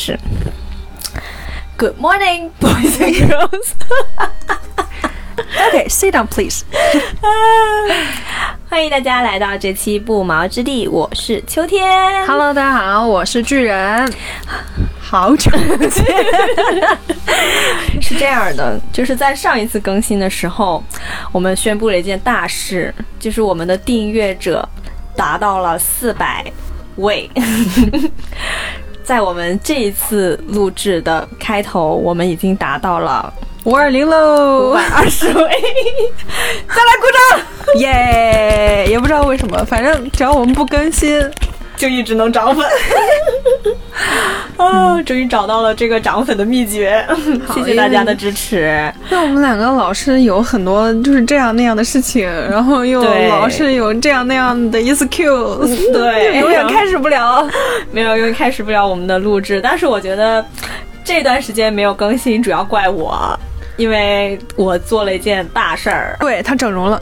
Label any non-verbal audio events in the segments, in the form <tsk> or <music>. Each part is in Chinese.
始。Good morning, boys and girls. Okay, sit down, please. <laughs> 欢迎大家来到这期不毛之地，我是秋天。Hello，大家好，我是巨人。好久不见。<laughs> 是这样的，就是在上一次更新的时候，我们宣布了一件大事，就是我们的订阅者达到了四百位。<laughs> 在我们这一次录制的开头，我们已经达到了五二零喽，二十位，<laughs> 再来鼓掌！<laughs> 耶！也不知道为什么，反正只要我们不更新，就一直能涨粉。哦，<laughs> 终于找到了这个涨粉的秘诀，谢谢大家的支持。那我们两个老是有很多就是这样那样的事情，然后又老是有这样那样的 excuse，对 <laughs> 永远开始不了。<laughs> 没有，永远开始不了我们的录制。但是我觉得这段时间没有更新，主要怪我，因为我做了一件大事儿。对他整容了，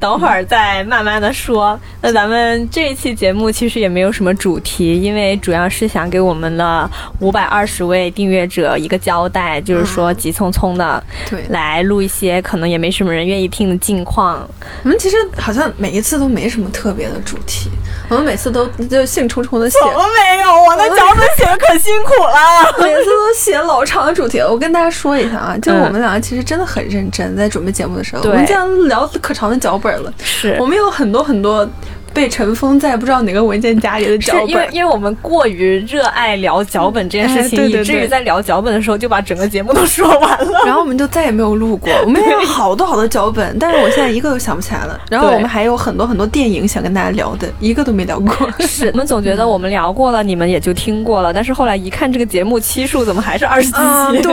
等会儿再慢慢的说。那咱们这一期节目其实也没有什么主题，因为主要是想给我们的五百二十位订阅者一个交代，就是说急匆匆的对来录一些可能也没什么人愿意听的近况。我们其实好像每一次都没什么特别的主题，我们每次都就兴冲冲的写，没有？我的脚本写的可辛苦了。<laughs> 每次都写老长的主题。我跟大家说一下啊，就嗯我们两个其实真的很认真，在准备节目的时候，对我们竟然聊可长的脚本了。是我们有很多很多被尘封在不知道哪个文件夹里的脚本因为本。因为我们过于热爱聊脚本这件事情，哎对对以至于在聊脚本的时候就把整个节目都说完了。然后我们就再也没有录过，我们有好多好多脚本，但是我现在一个都想不起来了。<laughs> 然后我们还有很多很多电影想跟大家聊的，一个都没聊过。是我们总觉得我们聊过了，你们也就听过了，但是后来一看这个节目期数怎么还是二十几啊，期？<laughs> 对，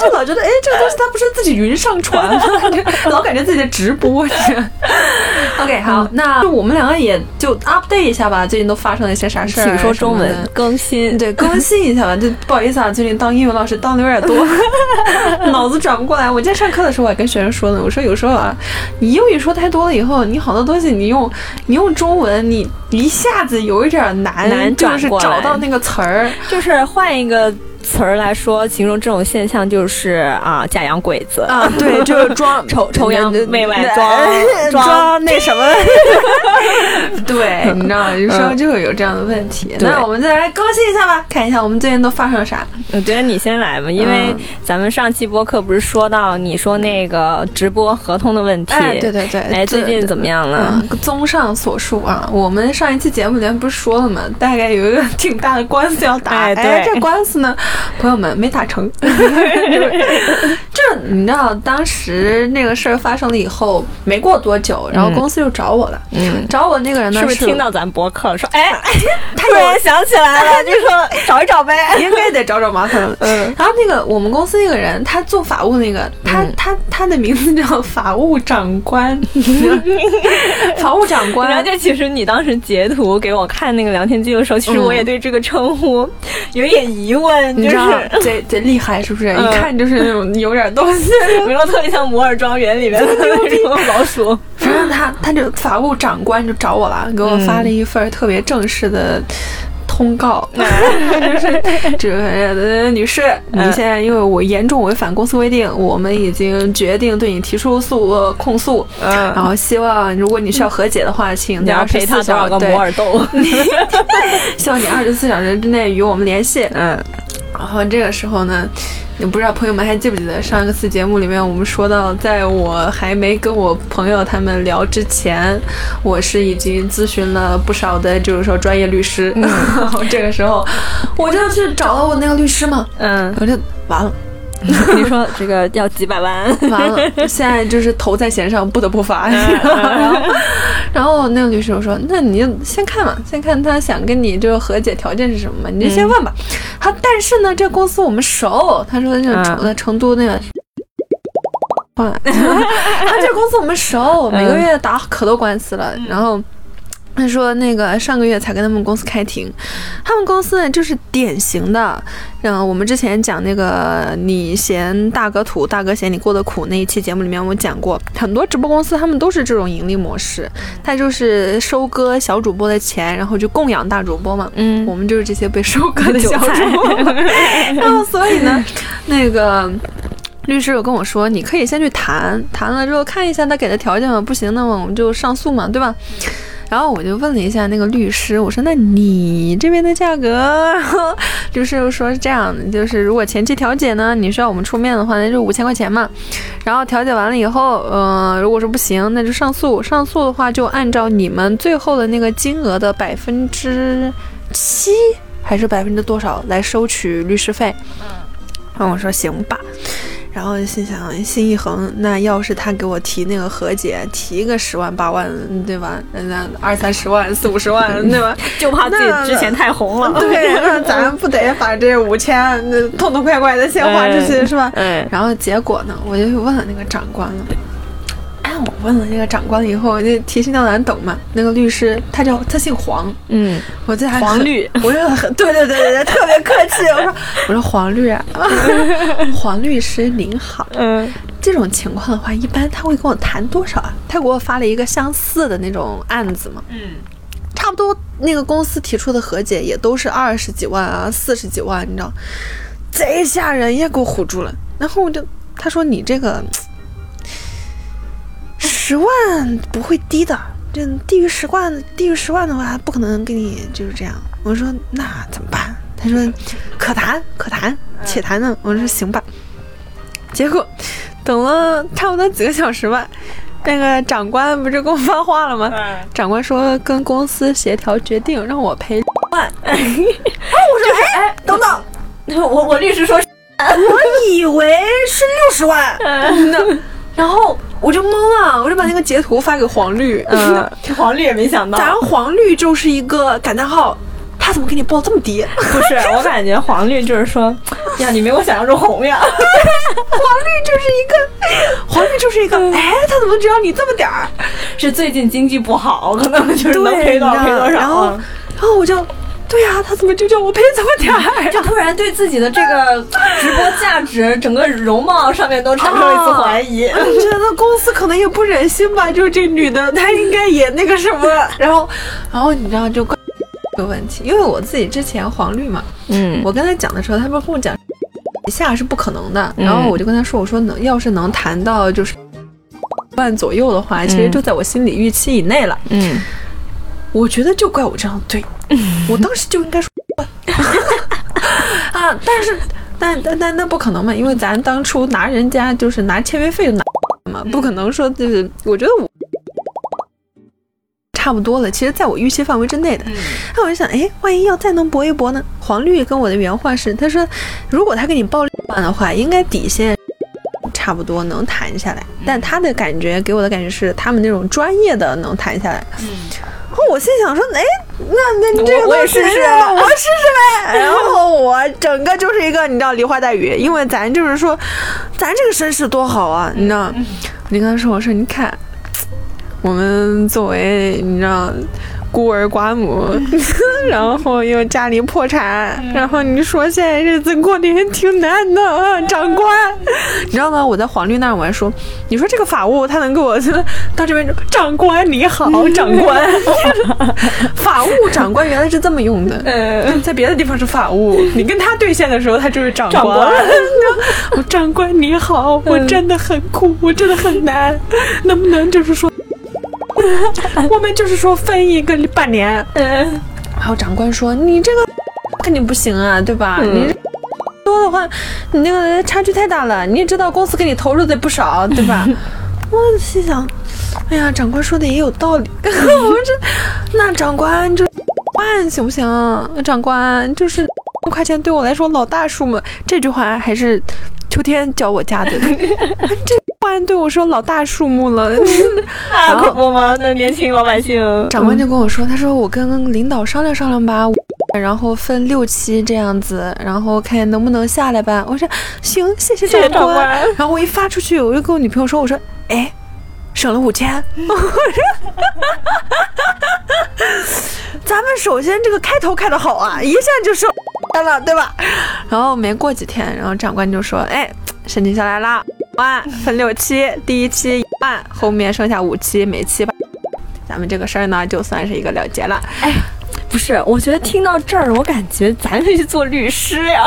就老觉得哎，这个东西它不是自己云上传吗？<laughs> 老感觉自己在直播着。OK，好，那就我们两个也就 update 一下吧，最近都发生了一些啥事儿说中文更新。对，更新一下吧。就不好意思啊，最近当英语老师当的有点多，<laughs> 脑子转不过来。我今天上课的时候，我还跟学生说呢，我说有时候啊，你英语说太多了以后，你好多东西你用你用中文，你一下子有一点难，难就是找到那个词儿。就是换一个词儿来说，形容这种现象就是啊，假洋鬼子啊，对，就是装 <laughs> 丑丑洋媚外装 <laughs> 装装那什么，<laughs> 对，你知道吗？有时候就会有这样的问题。那我们再来更新一下吧，看一下我们最近都发生了啥。我觉得你先来吧，因为嗯咱们上期播客不是说到你说那个直播合同的问题，哎，对对对，哎，最近怎么样了？嗯，综上所述啊，我们上一期节目里面不是说了吗？大概有一个挺大的官司要打，哎对这官司呢，朋友们没打成。这 <laughs> 你知道，当时那个事儿发生了以后，没过多久，然后公司又找我了。嗯，找我那个人呢，是不是听到咱博客了？说，哎，他 <laughs> 突然想起来了，<laughs> 就说找一找呗。应该得找找麻烦了。嗯，然后那个我们公司那个人，他做法务那个，他、嗯他他的名字叫法务长官，法务长官然后官。就其实你当时截图给我看那个聊天记录的时候，其实我也对这个称呼有一点疑问，就你知道是贼贼厉害是不是？嗯一看就是那种有点东西。<laughs> 没有特别像摩尔庄园里面的那种老鼠。反正他他就法务长官就找我了，给我发了一份特别正式的。通告 <laughs> 就是，这个呃女士，你嗯现在因为我严重违反公司规定，我们已经决定对你提出诉呃控诉，然嗯，后希望如果你需要和解的话，请你在二十要陪他四小时多少个摩尔豆？<laughs> 希望你二十四小时之内与我们联系。嗯，然后这个时候呢，也不知道朋友们还记不记得上一次节目里面我们说到，在我还没跟我朋友他们聊之前，我是已经咨询了不少的，就是说专业律师。<laughs> 然后这个时候，我就去找了我那个律师嘛，嗯，我就完了。<laughs> 你说这个要几百万？<laughs> 完了，现在就是头在弦上，不得不发。然后，然后那个律师我说：“那你就先看嘛，先看他想跟你这个和解条件是什么嘛，你就先问吧。他但是呢，这个公司我们熟，他说那个成嗯成都那个。<laughs> 他这公司我们熟，每个月打可多官司了，然后。他说那个上个月才跟他们公司开庭，他们公司呢就是典型的，嗯，我们之前讲那个你嫌大哥土，大哥嫌你过得苦那一期节目里面我讲过，很多直播公司他们都是这种盈利模式，他就是收割小主播的钱，然后就供养大主播嘛。嗯，我们就是这些被收割的小主播。<laughs> 然后所以呢，那个。律师有跟我说，你可以先去谈，谈了之后看一下他给的条件嘛，不行，那么我们就上诉嘛，对吧？然后我就问了一下那个律师，我说：“那你这边的价格？”律师又说是这样的，就是如果前期调解呢，你需要我们出面的话，那就五千块钱嘛。然后调解完了以后，呃，如果说不行，那就上诉。上诉的话，就按照你们最后的那个金额的百分之七还是百分之多少来收取律师费。嗯然后我说行吧。然后心想，心一横，那要是他给我提那个和解，提个十万八万，对吧？那二三十万、四五十万，对吧？<laughs> 就怕自己之前太红了。<laughs> 对，那咱不得把这五千那痛痛快快的先花出去，<laughs> 是吧？嗯。然后结果呢，我就问了那个长官了。哎，我问了那个长官以后，就提心吊胆等嘛。那个律师他叫他姓黄，嗯，我这还黄律，<laughs> 我就很对对对对对，特别客气。我说我说黄律啊，<laughs> 黄律师您好，嗯，这种情况的话，一般他会跟我谈多少啊？他给我发了一个相似的那种案子嘛，嗯，差不多那个公司提出的和解也都是二十几万啊，四十几万，你知道，贼吓人，也给我唬住了。然后我就他说你这个。十万不会低的，这低于十万，低于十万的话，不可能给你就是这样。我说那怎么办？他说可谈可谈，且谈呢。我说行吧。结果等了差不多几个小时吧，那个长官不是给我发话了吗？长官说跟公司协调决定让我赔万。<laughs> 啊，我说哎，等等，<laughs> 我我律师说，<laughs> 我以为是六十万。那然后我就懵了，我就把那个截图发给黄绿，嗯，<laughs> 黄绿也没想到，咱黄绿就是一个感叹号，他怎么给你报这么低？不是，<laughs> 我感觉黄绿就是说，呀，你没我想象中红呀。<laughs> 黄绿就是一个，黄绿就是一个，哎，他怎么只要你这么点儿？是最近经济不好，可能就是能赔多少赔多少。然后，然后我就。对呀，他怎么就叫我赔这么点儿？就突然对自己的这个直播价值、整个容貌上面都产生了一次怀疑。我觉得公司可能也不忍心吧？就是这女的，她应该也那个什么。<laughs> 然后，然后你知道就个问题，因为我自己之前黄绿嘛，嗯，我跟他讲的时候，他不是跟我讲一下是不可能的。然后我就跟他说，我说能要是能谈到就是万左右的话，其实就在我心理预期以内了。嗯。我觉得就怪我这样对，<laughs> 我当时就应该说 <laughs> 啊，但是但但但那不可能嘛，因为咱当初拿人家就是拿签约费就拿嘛，不可能说就是我觉得我差不多了，其实在我预期范围之内的。那我就想，哎，万一要再能搏一搏呢？黄绿跟我的原话是，他说如果他给你报六万的话，应该底线差不多能谈下来，但他的感觉给我的感觉是他们那种专业的能谈下来。然后我心想说，哎，那那你这个我也试试，我试试呗。<laughs> 然后我整个就是一个你知道梨花带雨，因为咱就是说，咱这个身世多好啊，你知道？你跟他说，我说你看，我们作为你知道。孤儿寡母，<laughs> 然后又家里破产，然后你说现在日子过得也挺难的，<laughs> 长官，你知道吗？我在黄绿那儿我还说，你说这个法务他能给我 <laughs> 到这边，长官你好，长官，法务长官原来是这么用的，在别的地方是法务，你跟他对线的时候他就是长官。我长官你好，我真的很苦，我真的很难，能不能就是说？<laughs> 我们就是说分一个半年，嗯，然后长官说你这个 <laughs> 肯定不行啊，对吧？你 <laughs> 多的话，你那个差距太大了。你也知道公司给你投入的不少，对吧？我心想，哎呀，长官说的也有道理。我们这那长官就万行不行？长官就是五块钱对我来说老大数目。这句话还是秋天教我家的。这。突然对我说：“老大数目了，那可不吗？那年轻老百姓。”长官就跟我说：“他说我跟领导商量商量吧，然后分六期这样子，然后看能不能下来吧。”我说：“行，谢谢长官。”然后我一发出去，我就跟我女朋友说：“我说，哎，省了五千。<laughs> 咱们首先这个开头开的好啊，一下就省了，对吧？然后没过几天，然后长官就说：“哎，申请下来了，万分六期，第一期一万，后面剩下五期，每期吧。咱们这个事儿呢，就算是一个了结了。哎，不是，我觉得听到这儿，我感觉咱可以做律师呀。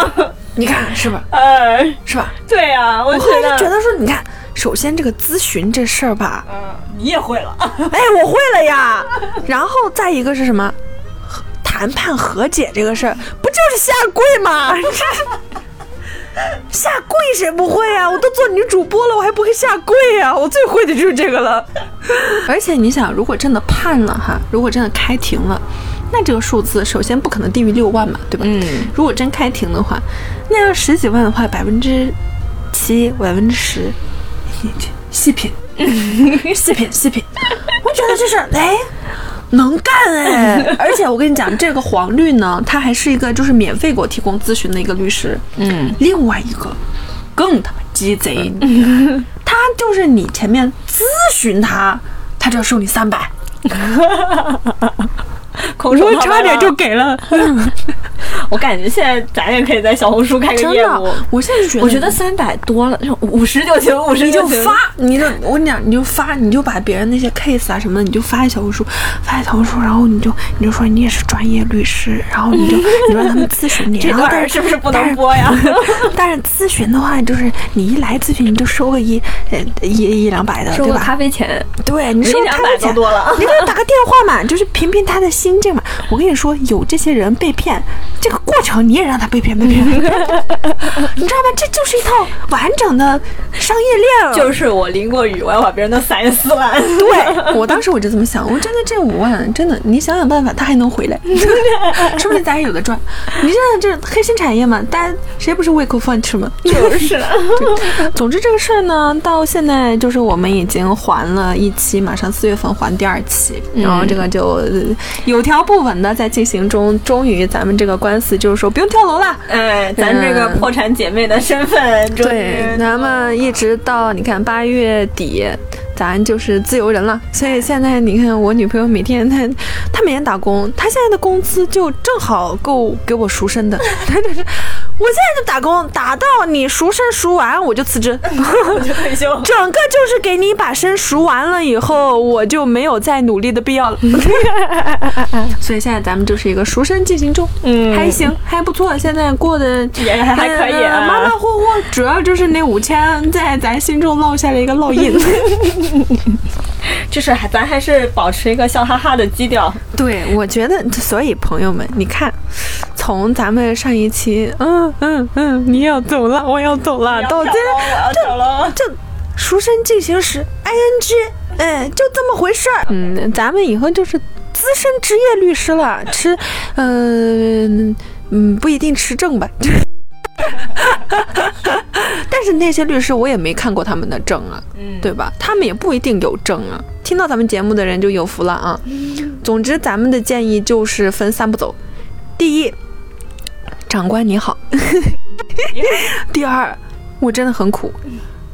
你看是吧？呃，是吧？对呀，我我后来就觉得说，你看，首先这个咨询这事儿吧，嗯，你也会了。哎，我会了呀。然后再一个是什么？谈判和解这个事儿，不就是下跪吗？<laughs> 下跪谁不会啊？我都做女主播了，我还不会下跪呀、我最会的就是这个了。而且你想，如果真的判了哈，如果真的开庭了，那这个数字首先不可能低于六万嘛，对吧？嗯，如果真开庭的话，那要十几万的话，百分之七、百分之十，细品，<laughs> 细品，细品。我觉得这事儿，哎，能干哎！<laughs> 而且我跟你讲，这个黄绿呢，他还是一个就是免费给我提供咨询的一个律师。嗯，另外一个更他妈鸡贼，他就是你前面咨询他，他就要收你三百。<laughs> 我套白狼差点就给了，<laughs> <laughs> 我感觉现在咱也可以在小红书开个业务。，我现在就觉得，我觉得三百多了，五十就行，五十行。你就发，你就我跟你讲，你就发，你就把别人那些 case 啊什么的，你就发在小红书，发在小红书，然后你就你就说你也是专业律师，然后你就 <laughs> 你让他们咨询你，这然后但段是不是不能播呀？<laughs> 但是咨询的话，就是你一来咨询，你就收个一呃一一两百的，对吧？咖啡钱，对你收咖啡钱多了你给他打个电话嘛，就是评评他的心境嘛。我跟你说，有这些人被骗，这个过程你也让他被骗被骗，<laughs> 你知道吧？这就是一套完整的商业链儿。就是我淋过雨，我要把别人的伞撕烂。对我当时我就这么想，我真的这五万，真的你想想办法，他还能回来，<laughs> 说不定咱也有的赚。你这这黑心产业嘛，大家谁不是胃口饭吃嘛？就是，<laughs> 总之这个事儿呢，到现在就是我们已经还了一期，马上四月份还第二期，然后这个就呃有条不紊的在进行中。终于咱们这个官司就是说不用跳楼了。哎，咱这个破产姐妹的身份，对，咱们一直到你看八月底，咱就是自由人了。所以现在你看，我女朋友每天她她每天打工，她现在的工资就正好够给我赎身的。<laughs> 我现在就打工，打到你赎身赎完我就辞职。我就退休。整个就是给你把身赎完了以后，我就没有再努力的必要了。<laughs> 所以现在咱们就是一个赎身进行中，嗯还行，还不错。现在过得也还还可以马马虎虎。主要就是那五千在咱心中烙下了一个烙印。<laughs> 就是还咱还是保持一个笑哈哈的基调。对，我觉得，所以朋友们，你看，从咱们上一期，嗯嗯嗯，你要走了，我要走了，到今天我要走了。这赎身进行时 ing，嗯，就这么回事儿。嗯，咱们以后就是资深职业律师了，吃，嗯、嗯，不一定持证吧。但是那些律师我也没看过他们的证啊，嗯对吧？他们也不一定有证啊。听到咱们节目的人就有福了啊。总之，咱们的建议就是分三步走：第一，长官你好；第二，我真的很苦；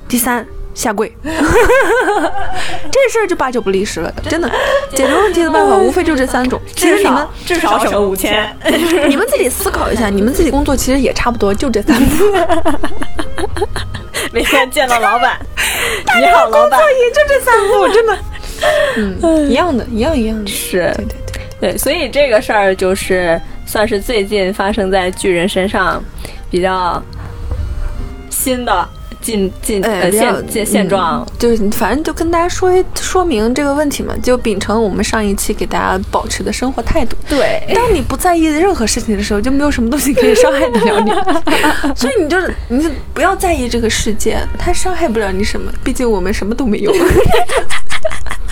第三，下跪。<laughs> 这事儿就八九不离十了，真的。解决问题的办法无非就这三种。其实至你们少至少省五千。<laughs> 你们自己思考一下，你们自己工作其实也差不多，就这三步。<laughs> 每天见到老板，你好，老板。也就这三步，真的。嗯，一样的，一样一样的。是对对对。对，所以这个事儿就是算是最近发生在巨人身上比较新的进进呃现现现状。嗯就是反正就跟大家说说明这个问题嘛，就秉承我们上一期给大家保持的生活态度。对，当你不在意任何事情的时候，就没有什么东西可以伤害得了你。<laughs> 所以你就是你就不要在意这个世界，它伤害不了你什么，毕竟我们什么都没有，<laughs>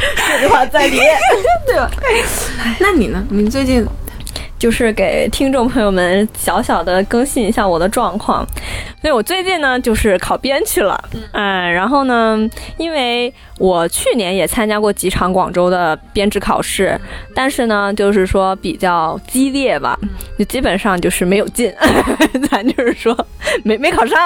<laughs> 这句话在理。<laughs> 对吧？那你呢？你最近就是给听众朋友们小小的更新一下我的状况，所以我最近呢就是考编去了，嗯，然后呢，因为我去年也参加过几场广州的编制考试，但是呢，就是说比较激烈吧，就基本上就是没有进，<laughs> 咱就是说没没考上。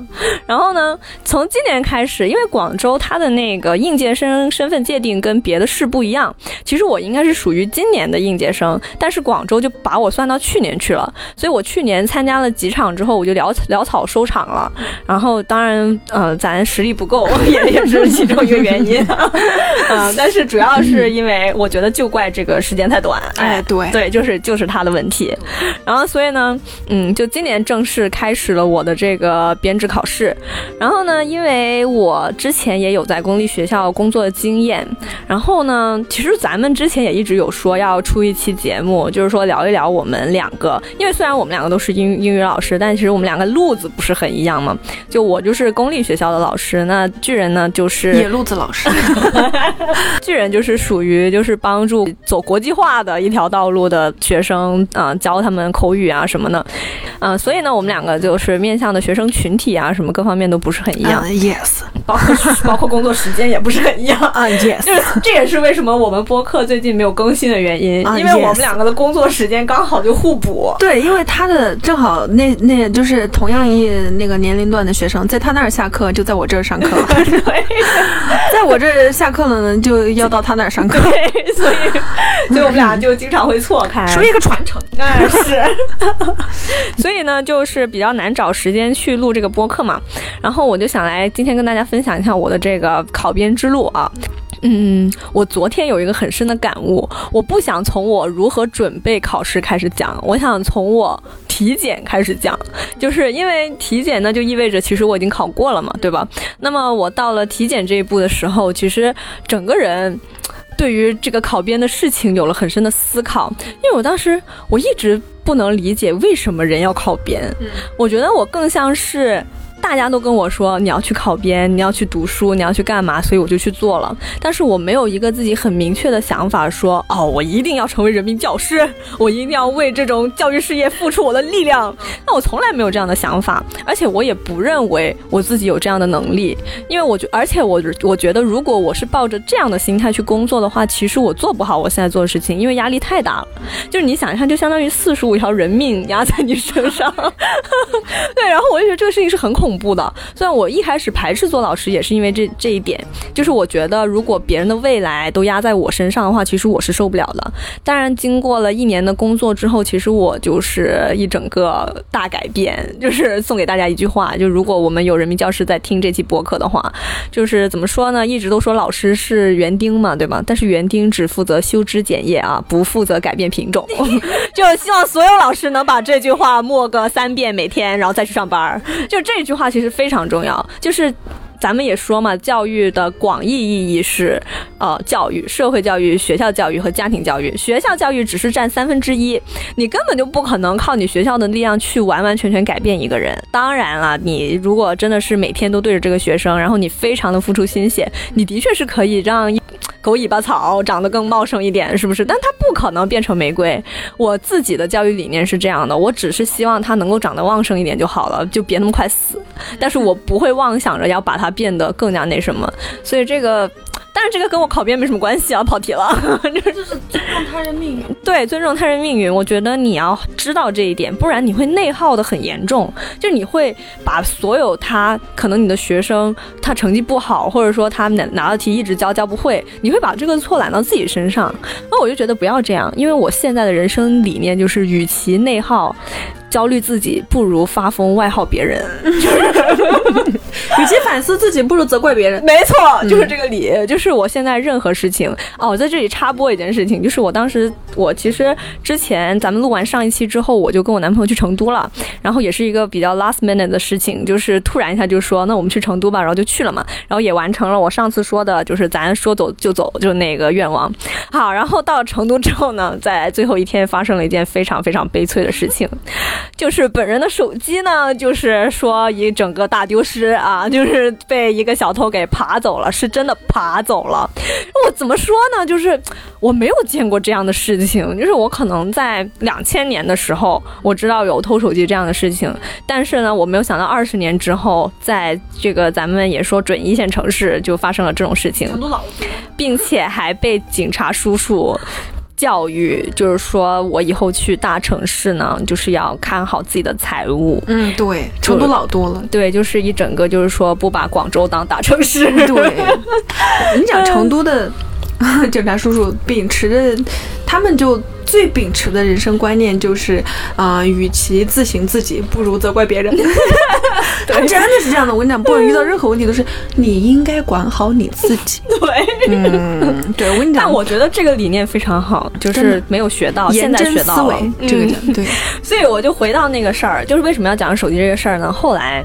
<laughs> 然后呢，从今年开始，因为广州它的那个应届生身份界定跟别的市不一样，其实我应该是属于今年的应届生，但是广州就把我算到去年去了，所以我去年参加了几场之后，我就潦潦草收场了。然后当然，呃，咱实力不够，<laughs> 也也是其中一个原。嗯，<laughs> 但是主要是因为我觉得就怪这个时间太短。哎，对对，就是就是他的问题。然后所以呢，嗯，就今年正式开始了我的这个编制考试。然后呢，因为我之前也有在公立学校工作的经验，然后呢，其实咱们之前也一直有说要出一期节目，就是说聊一聊我们两个，因为虽然我们两个都是英英语老师，但其实我们两个路子不是很一样嘛。就我就是公立学校的老师，那巨人呢就是野路子老师，<laughs> 巨人就是属于就是帮助走国际化的一条道路的学生啊，教他们口语啊什么的，嗯，所以呢，我们两个就是面向的学生群体啊，什么各方面都不是很一样。Yes，包括 <laughs> 包括工作时间也不是很一样。<laughs> 啊，Yes，就是这也是为什么我们播客最近没有更新的原因，啊因为我们两个的工作时间刚好就互补。对，因为他的正好那那就是同样一那个年龄段的学生，在他那儿下课就在我这儿上课。了，对 <laughs> 在我这儿下课了呢，就要到他那儿上课，对，所以所以我们俩就经常会错开。属于一个传承。哎，是，<laughs> 所以呢，就是比较难找时间去录这个播客嘛。然后我就想来今天跟大家分享一下我的这个考编之路啊。嗯，我昨天有一个很深的感悟，我不想从我如何准备考试开始讲，我想从我体检开始讲，就是因为体检呢，就意味着其实我已经考过了嘛，对吧？那么我到了体检这一步的时候，其实整个人。对于这个考编的事情有了很深的思考，因为我当时我一直不能理解为什么人要考编，我觉得我更像是。大家都跟我说你要去考编，你要去读书，你要去干嘛，所以我就去做了。但是我没有一个自己很明确的想法说，哦，我一定要成为人民教师，我一定要为这种教育事业付出我的力量。那我从来没有这样的想法，而且我也不认为我自己有这样的能力，因为我觉，而且我我觉得，如果我是抱着这样的心态去工作的话，其实我做不好我现在做的事情，因为压力太大了。就是你想一下，就相当于四十五条人命压在你身上。<laughs> 对，然后我就觉得这个事情是很恐怖的。虽然我一开始排斥做老师，也是因为这这一点，就是我觉得如果别人的未来都压在我身上的话，其实我是受不了的。当然，经过了一年的工作之后，其实我就是一整个大改变。<laughs> 就是送给大家一句话，就如果我们有人民教师在听这期播客的话，就是怎么说呢？一直都说老师是园丁嘛，对吧？但是园丁只负责修枝剪叶啊，不负责改变品种。<laughs> 就希望所有老师能把这句话默个三遍每天，然后再去上班。就这句话话其实非常重要，就是。咱们也说嘛，教育的广义意义是，呃，教育、社会教育、学校教育和家庭教育。学校教育只是占三分之一，你根本就不可能靠你学校的力量去完完全全改变一个人。当然了，你如果真的是每天都对着这个学生，然后你非常的付出心血，你的确是可以让狗尾巴草长得更茂盛一点，是不是？但它不可能变成玫瑰。我自己的教育理念是这样的，我只是希望它能够长得旺盛一点就好了，就别那么快死。但是我不会妄想着要把它变得更加那什么，所以这个。但是这个跟我考编没什么关系啊，跑题了。<laughs> 就是尊重他人命运。对，尊重他人命运，我觉得你要知道这一点，不然你会内耗的很严重。就是你会把所有他可能你的学生他成绩不好，或者说他拿拿的题一直教教不会，你会把这个错揽到自己身上。那我就觉得不要这样，因为我现在的人生理念就是，与其内耗。焦虑自己，不如发疯外耗别人。<laughs> 与其反思自己，不如责怪别人。没错，就是这个理。就是我现在任何事情哦，我在这里插播一件事情，就是我当时我其实之前咱们录完上一期之后，我就跟我男朋友去成都了，然后也是一个比较 last minute 的事情，就是突然一下就说那我们去成都吧，然后就去了嘛，然后也完成了我上次说的，就是咱说走就走就那个愿望。好，然后到了成都之后呢，在最后一天发生了一件非常非常悲催的事情。就是本人的手机呢，就是说一整个大丢失。啊，就是被一个小偷给爬走了，是真的爬走了。我怎么说呢？就是我没有见过这样的事情，就是我可能在两千年的时候，我知道有偷手机这样的事情，但是呢，我没有想到二十年之后，在这个咱们也说准一线城市就发生了这种事情，并且还被警察叔叔。教育就是说，我以后去大城市呢，就是要看好自己的财务。嗯，对，成都老多了。对，就是一整个就是说，不把广州当大城市。对，<laughs> 你讲成都的 <laughs> 警察叔叔秉持着，他们就。最秉持的人生观念就是，啊，与其自省自己，不如责怪别人。<laughs> 他真的是这样的。我跟你讲，不管遇到任何问题，都是你应该管好你自己。<laughs> 对，嗯，对我跟你讲，但我觉得这个理念非常好，就是没有学到，现在学到了。这个对，<laughs> 所以我就回到那个事儿，就是为什么要讲手机这个事儿呢？后来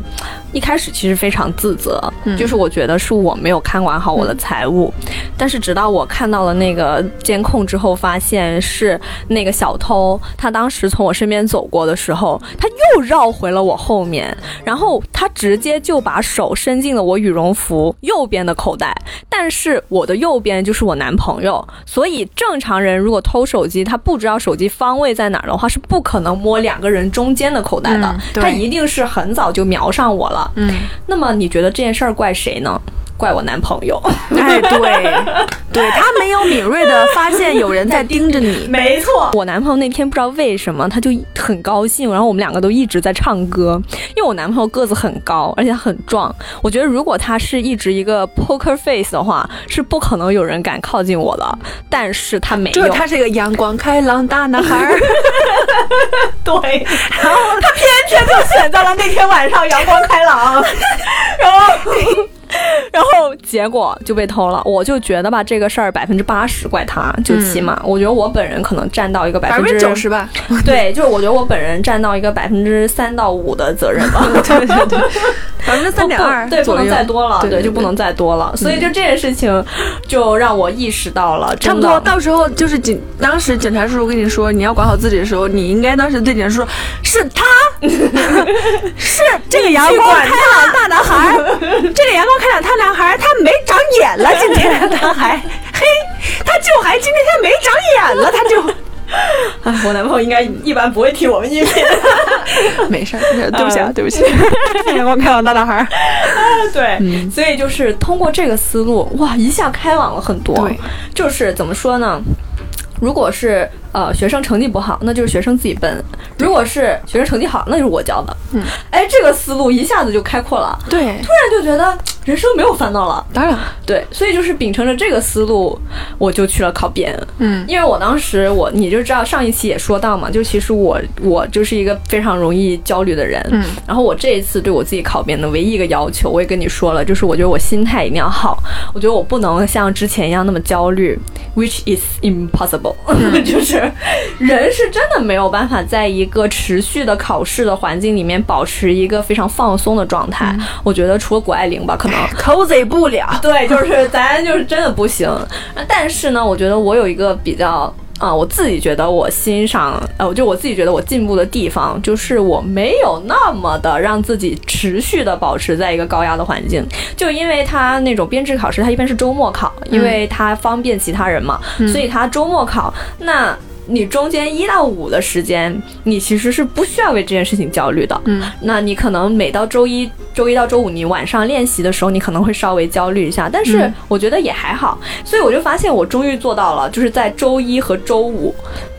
一开始其实非常自责，就是我觉得是我没有看管好我的财务，但是直到我看到了那个监控之后，发现是。那个小偷，他当时从我身边走过的时候，他又绕回了我后面，然后他直接就把手伸进了我羽绒服右边的口袋。但是我的右边就是我男朋友，所以正常人如果偷手机，他不知道手机方位在哪儿的话，是不可能摸两个人中间的口袋的。他一定是很早就瞄上我了。嗯，那么你觉得这件事儿怪谁呢？怪我男朋友，<laughs> 哎，对，对他没有敏锐的发现有人在盯着你，<laughs> 没错。我男朋友那天不知道为什么他就很高兴，然后我们两个都一直在唱歌。因为我男朋友个子很高，而且很壮。我觉得如果他是一直一个 poker face 的话，是不可能有人敢靠近我的。但是他没有，他是一个阳光开朗大男孩。<laughs> 对，然后他偏偏就选择了那天晚上阳光开朗，然后。<laughs> 然后结果就被偷了，我就觉得吧，这个事儿百分之八十怪他，就起码我觉得我本人可能占到一个百分之九十吧。<laughs> 对，就是我觉得我本人占到一个百分之三到五的责任吧。对 <laughs> 对对，百分之三点二，对，不能再多了，对，就不能再多了。所以就这件事情，就让我意识到了，差不多到时候就是警，当时警察叔叔跟你说你要管好自己的时候，你应该当时对警察叔叔说，是他，是这个阳光开朗大男孩，这个阳光开朗大男孩，他没长眼了，<laughs> 今天他还嘿，他就还今天他没长眼了，他就。<laughs> 啊，我男朋友应该一般不会听我们音频，<laughs> 没事儿，对不起啊，对不起。阳光开朗大男孩，对，所以就是通过这个思路，哇，一下开朗了很多。对，就是怎么说呢？如果是呃学生成绩不好，那就是学生自己笨；如果是学生成绩好，那就是我教的。嗯，哎，这个思路一下子就开阔了。对，突然就觉得人生没有烦恼了。当然，对，所以就是秉承着这个思路，我就去了考编。嗯，因为我当时我你就知道上一期也说到嘛，就其实我我就是一个非常容易焦虑的人。嗯，然后我这一次对我自己考编的唯一一个要求，我也跟你说了，就是我觉得我心态一定要好，我觉得我不能像之前一样那么焦虑，which is impossible。<laughs> 就是人是真的没有办法在一个持续的考试的环境里面保持一个非常放松的状态。我觉得除了谷爱凌吧，可能 <laughs> cozy 不了。<laughs> 对，就是咱就是真的不行。但是呢，我觉得我有一个比较。啊，我自己觉得我欣赏，呃，就我自己觉得我进步的地方，就是我没有那么的让自己持续的保持在一个高压的环境，就因为他那种编制考试，他一般是周末考，因为他方便其他人嘛，所以他周末考那。你中间一到五的时间，你其实是不需要为这件事情焦虑的。嗯，那你可能每到周一、周一到周五，你晚上练习的时候，你可能会稍微焦虑一下，但是我觉得也还好。所以我就发现，我终于做到了，就是在周一和周五。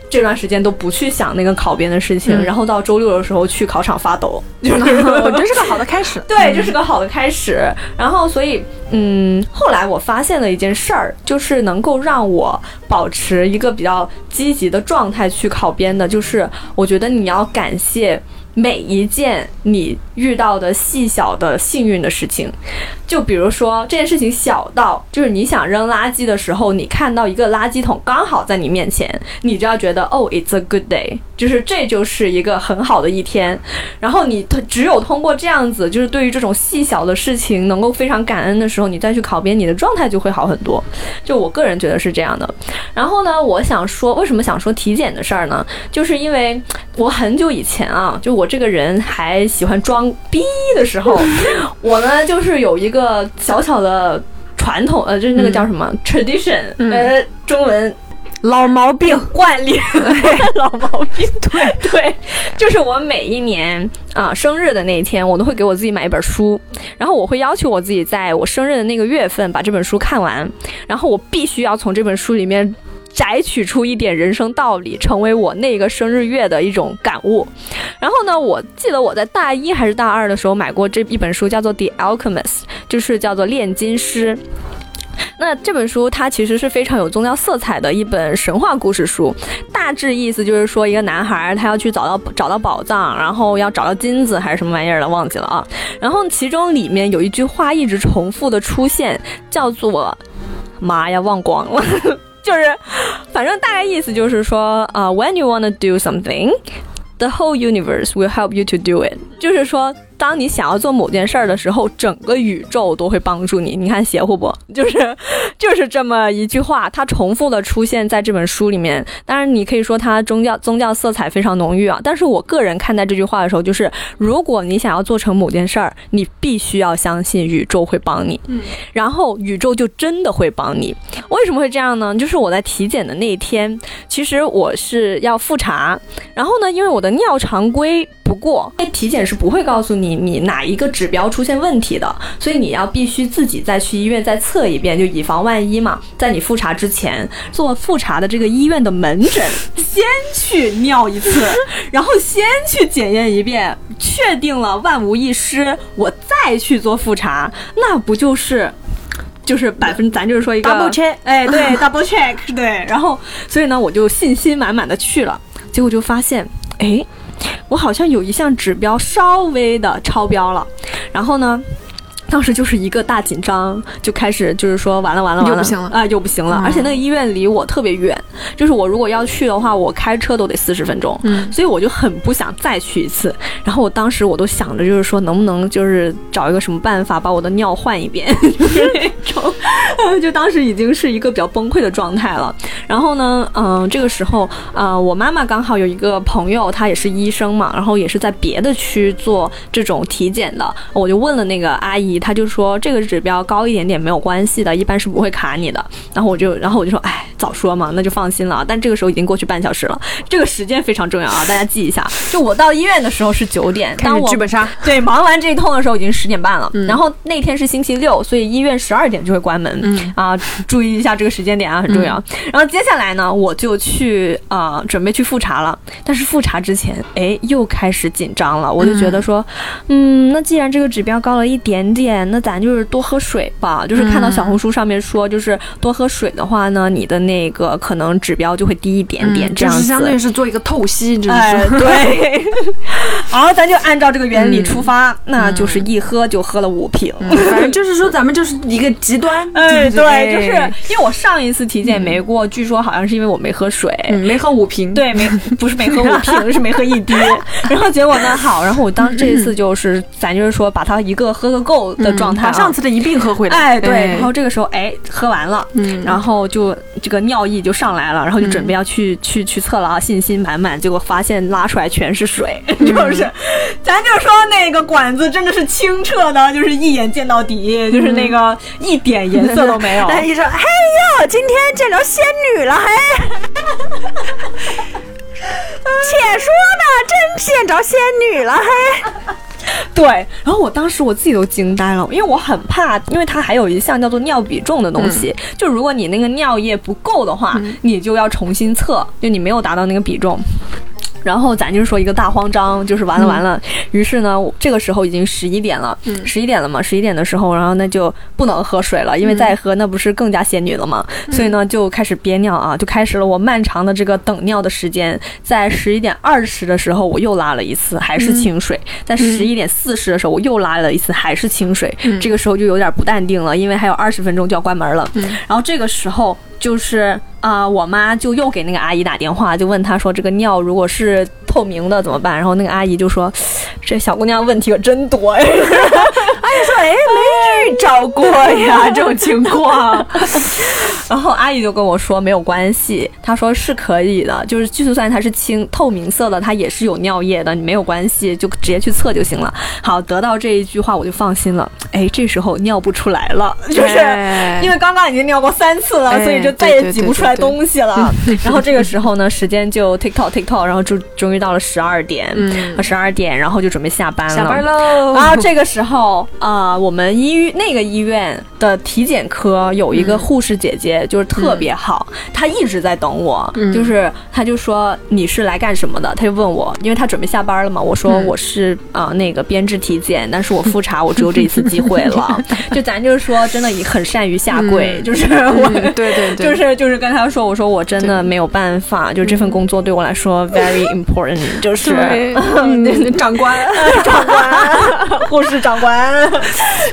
这段时间都不去想那个考编的事情，然后到周六的时候去考场发抖，我觉得是个好的开始。<laughs> 对，这是个好的开始。然后，所以，嗯，后来我发现了一件事儿，就是能够让我保持一个比较积极的状态去考编的，就是我觉得你要感谢。每一件你遇到的细小的幸运的事情，就比如说这件事情小到就是你想扔垃圾的时候，你看到一个垃圾桶刚好在你面前，你就要觉得哦，it's a good day，就是这就是一个很好的一天。然后你只有通过这样子，就是对于这种细小的事情能够非常感恩的时候，你再去考编，你的状态就会好很多。就我个人觉得是这样的。然后呢，我想说为什么想说体检的事儿呢？就是因为我很久以前啊，就我。这个人还喜欢装装逼的时候，<laughs> 我呢就是有一个小小的传统，呃，就是那个叫什么、tradition，呃，中文老毛病，惯例，老毛 <laughs> 病。<laughs> 对。对，就是我每一年啊、生日的那一天，我都会给我自己买一本书，然后我会要求我自己在我生日的那个月份把这本书看完，然后我必须要从这本书里面。摘取出一点人生道理，成为我那个生日月的一种感悟。然后呢，我记得我在大一还是大二的时候买过这一本书，叫做《The Alchemist》，就是叫做炼金师。那这本书它其实是非常有宗教色彩的一本神话故事书，大致意思就是说一个男孩他要去找到找到宝藏，然后要找到金子还是什么玩意儿的，忘记了啊。然后其中里面有一句话一直重复的出现，叫做“妈呀，忘光了”，就是反正大概意思就是说，呃、w h e n you wanna do something。The whole universe will help you to do it，就是说， 当你想要做某件事儿的时候，整个宇宙都会帮助你。你看邪乎不？就是 <laughs> 就是这么一句话，它重复的出现在这本书里面。当然，你可以说它宗教宗教色彩非常浓郁啊。但是我个人看待这句话的时候，就是如果你想要做成某件事儿，你必须要相信宇宙会帮你，嗯，然后宇宙就真的会帮你。为什么会这样呢？就是我在体检的那一天，其实我是要复查，然后呢，因为我的尿常规不过，体检是不会告诉你你哪一个指标出现问题的，所以你要必须自己再去医院再测一遍，就以防万一嘛。在你复查之前，做复查的这个医院的门诊，先去尿一次，<laughs> 然后先去检验一遍，确定了万无一失，我再去做复查，那不就是？就是百分，咱就是说一个 Double check 哎，对，<laughs> double check，对。然后，所以呢，我就信心满满的去了，结果就发现，哎，我好像有一项指标稍微的超标了。然后呢，当时就是一个大紧张，就开始就是说完了完了完了，又不行了。啊、又不行了。嗯。而且那个医院离我特别远，就是我如果要去的话，我开车都得四十分钟，嗯。所以我就很不想再去一次。然后我当时我都想着，就是说能不能就是找一个什么办法把我的尿换一遍，<laughs> 就是那种，呃就当时已经是一个比较崩溃的状态了。然后呢，嗯、这个时候，呃，我妈妈刚好有一个朋友，她也是医生嘛，然后也是在别的区做这种体检的，我就问了那个阿姨，她就说这个指标高一点点没有关系的，一般是不会卡你的。然后我就，然后我就说，哎，早说嘛，那就放心了。但这个时候已经过去半小时了，这个时间非常重要啊，大家记一下。就我到医院的时候是九点，开当我始剧本杀，对，忙完这一通的时候已经十点半了，然后那天是星期六，所以医院十二点就会关门。嗯啊，注意一下这个时间点啊，很重要。然后接下来呢，我就去啊、准备去复查了。但是复查之前，哎，又开始紧张了。我就觉得说，嗯那既然这个指标高了一点点，那咱就是多喝水吧。就是看到小红书上面说，就是多喝水的话呢，你的那个可能指标就会低一点点，这样子。嗯就是相当于是做一个透析，就是对，<laughs> 好，咱就按照这个原理出发，那就是一喝就喝了五瓶。反正就是说咱们就是一个极端，<laughs> 哎，对，就是因为我上一次体检没过，据说好像是因为我没喝水。嗯，没喝五瓶，对，没 <laughs> 不是没喝五瓶，是没喝一滴。然后结果呢，好，然后我当这一次就是，咱就是说把它一个喝个够的状态、啊。把上次的一并喝回来，哎，对，然后这个时候，哎，喝完了，嗯。然后就这个尿意就上来了，然后就准备要去、去去测了啊，信心满满，结果发现拉出来全是水，<laughs> 就是，咱就说那个管子真的是清澈的，就是一眼见到底，就是那个一点颜色都没有。那医生，嘿呦，今天见着仙女了，嘿。<laughs> 且说呢，真见着仙女了，嘿。<laughs> 对，然后我当时我自己都惊呆了，因为我很怕，因为它还有一项叫做尿比重的东西，就如果你那个尿液不够的话，你就要重新测，就你没有达到那个比重。然后咱就是说一个大慌张，就是完了完了。于是呢，这个时候已经十一点了，十一、点了嘛，十一点的时候，然后那就不能喝水了，因为再喝那不是更加仙女了吗？所以呢，就开始憋尿啊，就开始了我漫长的这个等尿的时间。在十一点二十的时候，我又拉了一次，还是清水；在十一点四十的时候，我又拉了一次，还是清水。这个时候就有点不淡定了，因为还有二十分钟就要关门了。然后这个时候就是啊、我妈就又给那个阿姨打电话，就问她说这个尿如果是透明的怎么办？然后那个阿姨就说，这小姑娘问题可真多 <laughs> 哎。阿姨，说哎，没遇着过呀。这种情况。然后阿姨就跟我说没有关系，她说是可以的，就是就算它是清透明色的，它也是有尿液的，你没有关系，就直接去测就行了。好，得到这一句话我就放心了。<laughs> 哎，这时候尿不出来了，就是因为刚刚已经尿过三次了，所以就再也挤不出来东西了。<laughs> 然后这个时候呢，时间就 tick tock tick tock，然后就终于到了十二点，十二点，然后就准备下班了。下班喽。然后这个时候啊，我们医那个医院的体检科有一个护士姐姐，就是特别好，她一直在等我，就是她就说你是来干什么的？她就问我，因为她准备下班了嘛。我说我是啊那个编制体检，但是我复查我只有这一次机会了。<laughs> 就咱就是说真的也很善于下跪，<laughs> 就是我对对对，就是就是跟她说，我说我真的没有办法，就这份工作对我来说 <laughs> very important，就是 <laughs> 长官 <laughs> 长官 <laughs> 护士长官。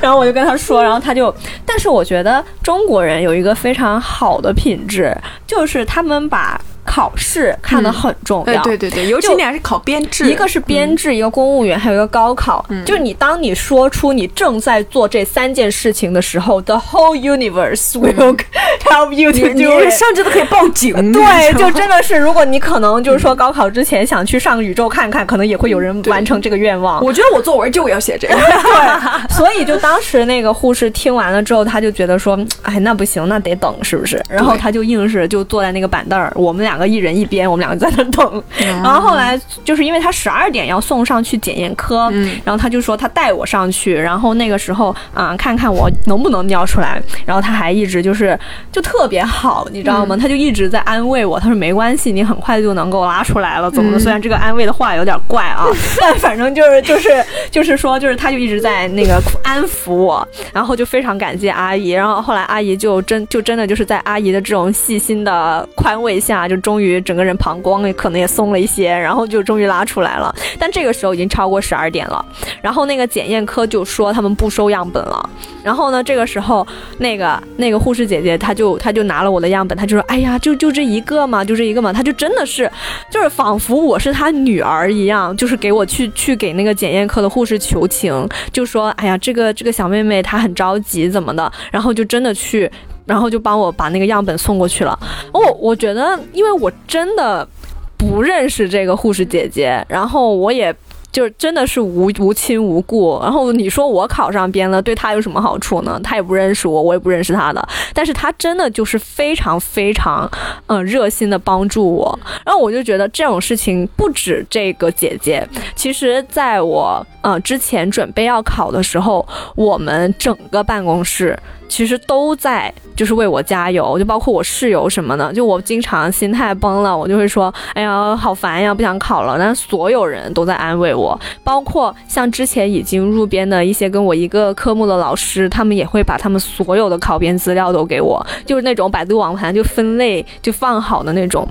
然后我就跟他说，然后他就，但是我觉得中国人有一个非常好的品质，就是他们把。考试看得很重要，对对对，尤其你还是考编制，一个是编制，一个公务员，还有一个高考。就是你当你说出你正在做这三件事情的时候，the whole universe will <laughs> help you to do it，甚至都可以报警。对，就真的是，如果你可能就是说高考之前想去上宇宙看看，可能也会有人完成这个愿望。我觉得我作文就要写这个，<laughs> 对。所以就当时那个护士听完了之后，他就觉得说，哎，那不行，那得等，是不是？然后他就硬是就坐在那个板凳儿，我们两个。一人一边，我们两个在那等。然后后来就是因为他十二点要送上去检验科，然后他就说他带我上去，然后那个时候啊，看看我能不能尿出来。然后他还一直就是就特别好，你知道吗？他就一直在安慰我，他说没关系，你很快就能够拉出来了，怎么的？虽然这个安慰的话有点怪啊，<laughs> 但反正就是就是就是说，就是他就一直在那个安抚我，然后就非常感谢阿姨。然后后来阿姨就真就真的就是在阿姨的这种细心的宽慰下，就终终于整个人膀胱也可能也松了一些，然后就终于拉出来了。但这个时候已经超过十二点了，然后那个检验科就说他们不收样本了。然后呢，这个时候那个那个护士姐姐她就她就拿了我的样本，她就说：“哎呀，就就这一个嘛，就这一个嘛。”她就真的是就是仿佛我是她女儿一样，就是给我去去给那个检验科的护士求情，就说：“哎呀，这个这个小妹妹她很着急怎么的。”然后就真的去。然后就帮我把那个样本送过去了。哦我觉得，因为我真的不认识这个护士姐姐，然后我也。就是真的是无无亲无故，然后你说我考上编了，对他有什么好处呢？他也不认识我，我也不认识他的，但是他真的就是非常非常，嗯，热心的帮助我。然后我就觉得这种事情不止这个姐姐，其实在我嗯之前准备要考的时候，我们整个办公室其实都在就是为我加油，就包括我室友什么的。就我经常心态崩了，我就会说，哎呀，好烦呀，不想考了。但所有人都在安慰我。包括像之前已经入编的一些跟我一个科目的老师，他们也会把他们所有的考编资料都给我，就是那种百度网盘就分类就放好的那种。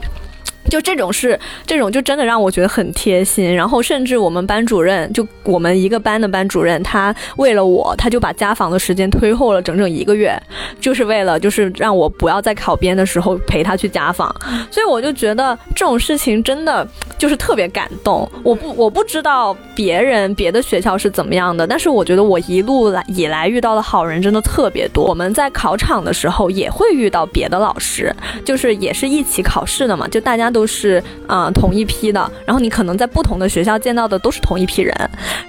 就这种是这种，就真的让我觉得很贴心。然后甚至我们班主任，就我们一个班的班主任，他为了我，他就把家访的时间推后了整整一个月，就是为了就是让我不要在考编的时候陪他去家访。所以我就觉得这种事情真的就是特别感动。我不我不知道别人别的学校是怎么样的，但是我觉得我一路来以来遇到的好人真的特别多。我们在考场的时候也会遇到别的老师，就是也是一起考试的嘛，就大家。都就是啊同一批的，然后你可能在不同的学校见到的都是同一批人，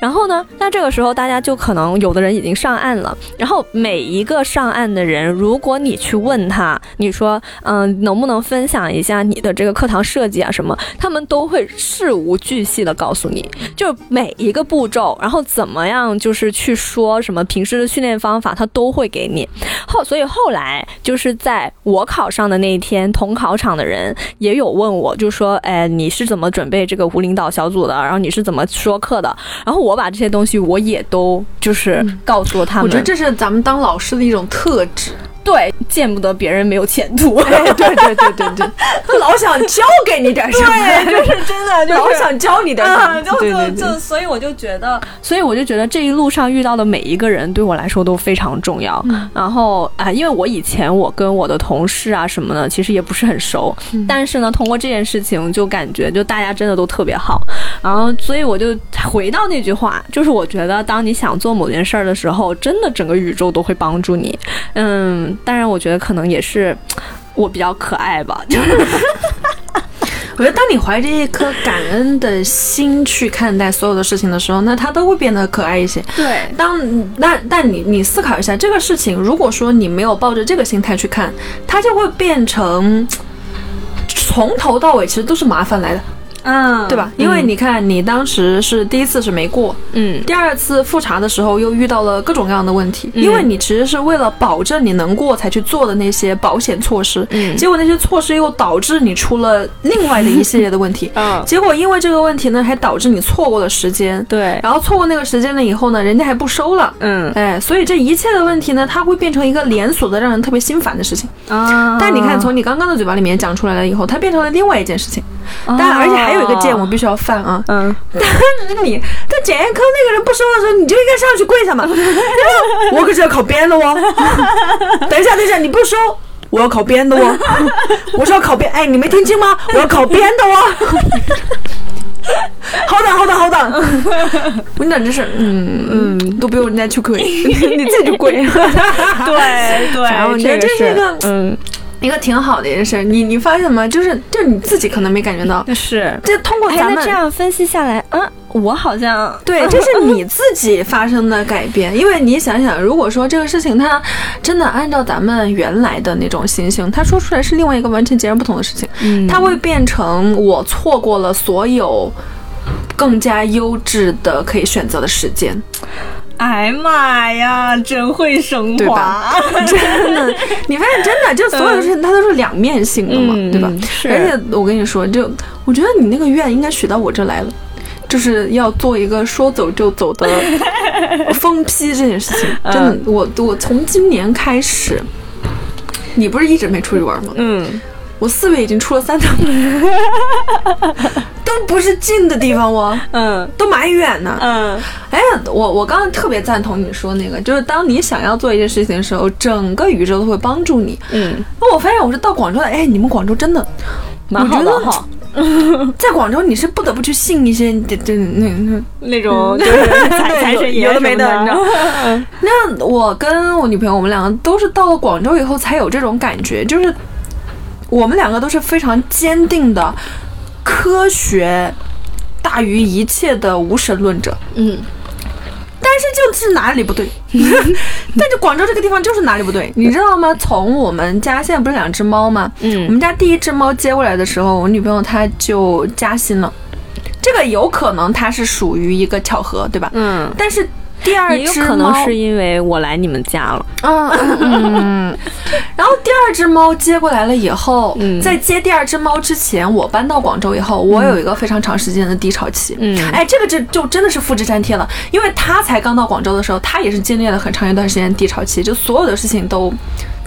然后呢，那这个时候大家就可能有的人已经上岸了，然后每一个上岸的人，如果你去问他，你说嗯能不能分享一下你的这个课堂设计啊什么，他们都会事无巨细的告诉你，就每一个步骤，然后怎么样就是去说什么平时的训练方法，他都会给你。后所以后来就是在我考上的那一天，同考场的人也有问。我就说，哎，你是怎么准备这个无领导小组的？然后你是怎么说课的？然后我把这些东西我也都就是告诉他们。我觉得这是咱们当老师的一种特质。对，见不得别人没有前途。哎，对对对对对，他 <laughs> 老想教给你点什么，对，就是真的，<laughs> 就是老想教你点什么，就。就就，所以我就觉得，所以我就觉得这一路上遇到的每一个人对我来说都非常重要。然后啊、因为我以前我跟我的同事啊什么的，其实也不是很熟，但是呢，通过这件事情就感觉就大家真的都特别好。然后，所以我就回到那句话，就是我觉得当你想做某件事儿的时候，真的整个宇宙都会帮助你。嗯，当然，我觉得可能也是 <tsk> 我比较可爱吧，就是。我觉得，当你怀着一颗感恩的心去看待所有的事情的时候，那它都会变得可爱一些。对，当那但你你思考一下，这个事情，如果说你没有抱着这个心态去看，它就会变成从头到尾其实都是麻烦来的，嗯，对吧？因为你看，你当时是第一次是没过，嗯，第二次复查的时候又遇到了各种各样的问题，因为你其实是为了保证你能过才去做的那些保险措施，嗯。结果那些措施又导致你出了另外的一系列的问题，嗯。结果因为这个问题呢，还导致你错过了时间，对，然后错过那个时间了以后呢，人家还不收了。嗯。哎，所以这一切的问题呢，它会变成一个连锁的，让人特别心烦的事情。啊。但你看，从你刚刚的嘴巴里面讲出来了以后，它变成了另外一件事情。哦但而且还有一个键，我必须要犯啊。嗯，但是你在检验科那个人不收的时候，你就应该上去跪下嘛。<laughs> 我可是要考编的哦。<laughs> 等一下，等一下，你不收，我要考编的哦。<laughs> 我是要考编，哎，你没听清吗？我要考编的哦。好等，好等，好等。我跟你讲，真是，嗯嗯，都不用人家去跪，你自己就跪。对对，然后我觉得这是一个嗯，一个挺好的一件事。你你发现吗？就是就是你自己可能没感觉到，是。这通过哎，咱们那这样分析下来，嗯，我好像对，<laughs> 这是你自己发生的改变。因为你想想，如果说这个事情它真的按照咱们原来的那种心性，它说出来是另外一个完全截然不同的事情，嗯它会变成我错过了所有更加优质的可以选择的时间。哎妈呀，真会升对华，<laughs> 真的，你发现真的，就所有的事情它都是两面性的嘛，嗯对吧？而且我跟你说，就我觉得你那个愿应该许到我这来了。就是要做一个说走就走的 <laughs> 疯批这件事情，真的，我我从今年开始，你不是一直没出去玩吗？嗯，我四月已经出了三趟，都不是近的地方哦，嗯都蛮远呢。嗯哎呀，我我刚刚特别赞同你说那个，就是当你想要做一件事情的时候，整个宇宙都会帮助你。嗯，那我发现我是到广州的，哎，你们广州真的蛮好的哈，<laughs> 在广州你是不得不去信一些这这那那那种就是 <laughs> 财财神爷有的没的，什么你知道。<laughs> 那我跟我女朋友，我们两个都是到了广州以后才有这种感觉，就是我们两个都是非常坚定的科学大于一切的无神论者。嗯，但是就是哪里不对，<laughs> 但是广州这个地方就是哪里不对，你知道吗？从我们家现在不是两只猫吗？嗯我们家第一只猫接过来的时候，我女朋友她就加薪了，这个有可能它是属于一个巧合，对吧？嗯，但是第二也有只猫可能是因为我来你们家了，嗯 <laughs> 然后第二只猫接过来了以后，嗯。在接第二只猫之前，我搬到广州以后，我有一个非常长时间的低潮期。嗯。哎，这个就就真的是复制粘贴了，因为他才刚到广州的时候，他也是经历了很长一段时间低潮期，就所有的事情都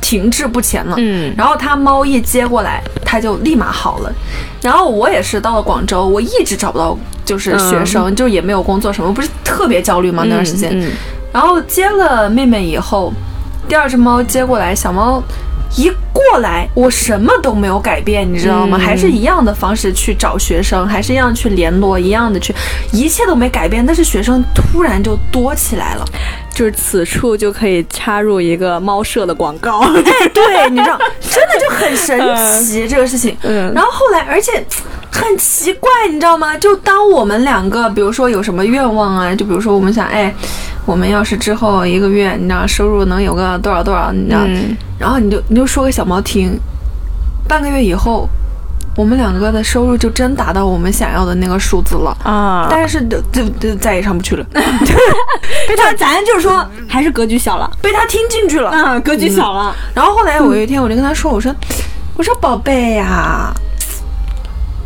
停滞不前了。嗯然后他猫一接过来，他就立马好了。然后我也是到了广州，我一直找不到就是学生，就也没有工作什么，不是特别焦虑吗？那段时间，嗯然后接了妹妹以后，第二只猫接过来，小猫一过来，我什么都没有改变，你知道吗？嗯还是一样的方式去找学生，还是一样去联络，一样的去，一切都没改变。但是学生突然就多起来了，就是此处就可以插入一个猫舍的广告。哎，<laughs> 对，你知道，<laughs> 真的就很神奇、这个事情。嗯然后后来，而且很奇怪，你知道吗？就当我们两个，比如说有什么愿望啊，就比如说我们想，哎，我们要是之后一个月，你知道收入能有个多少多少，你知道，嗯然后你就你就说给小猫听，半个月以后，我们两个的收入就真达到我们想要的那个数字了。啊，但是就就就再也上不去了，<laughs> 被他咱就是说还是格局小了，被他听进去了。啊，格局小了，然后后来我有一天我就跟他说，我说我说宝贝呀、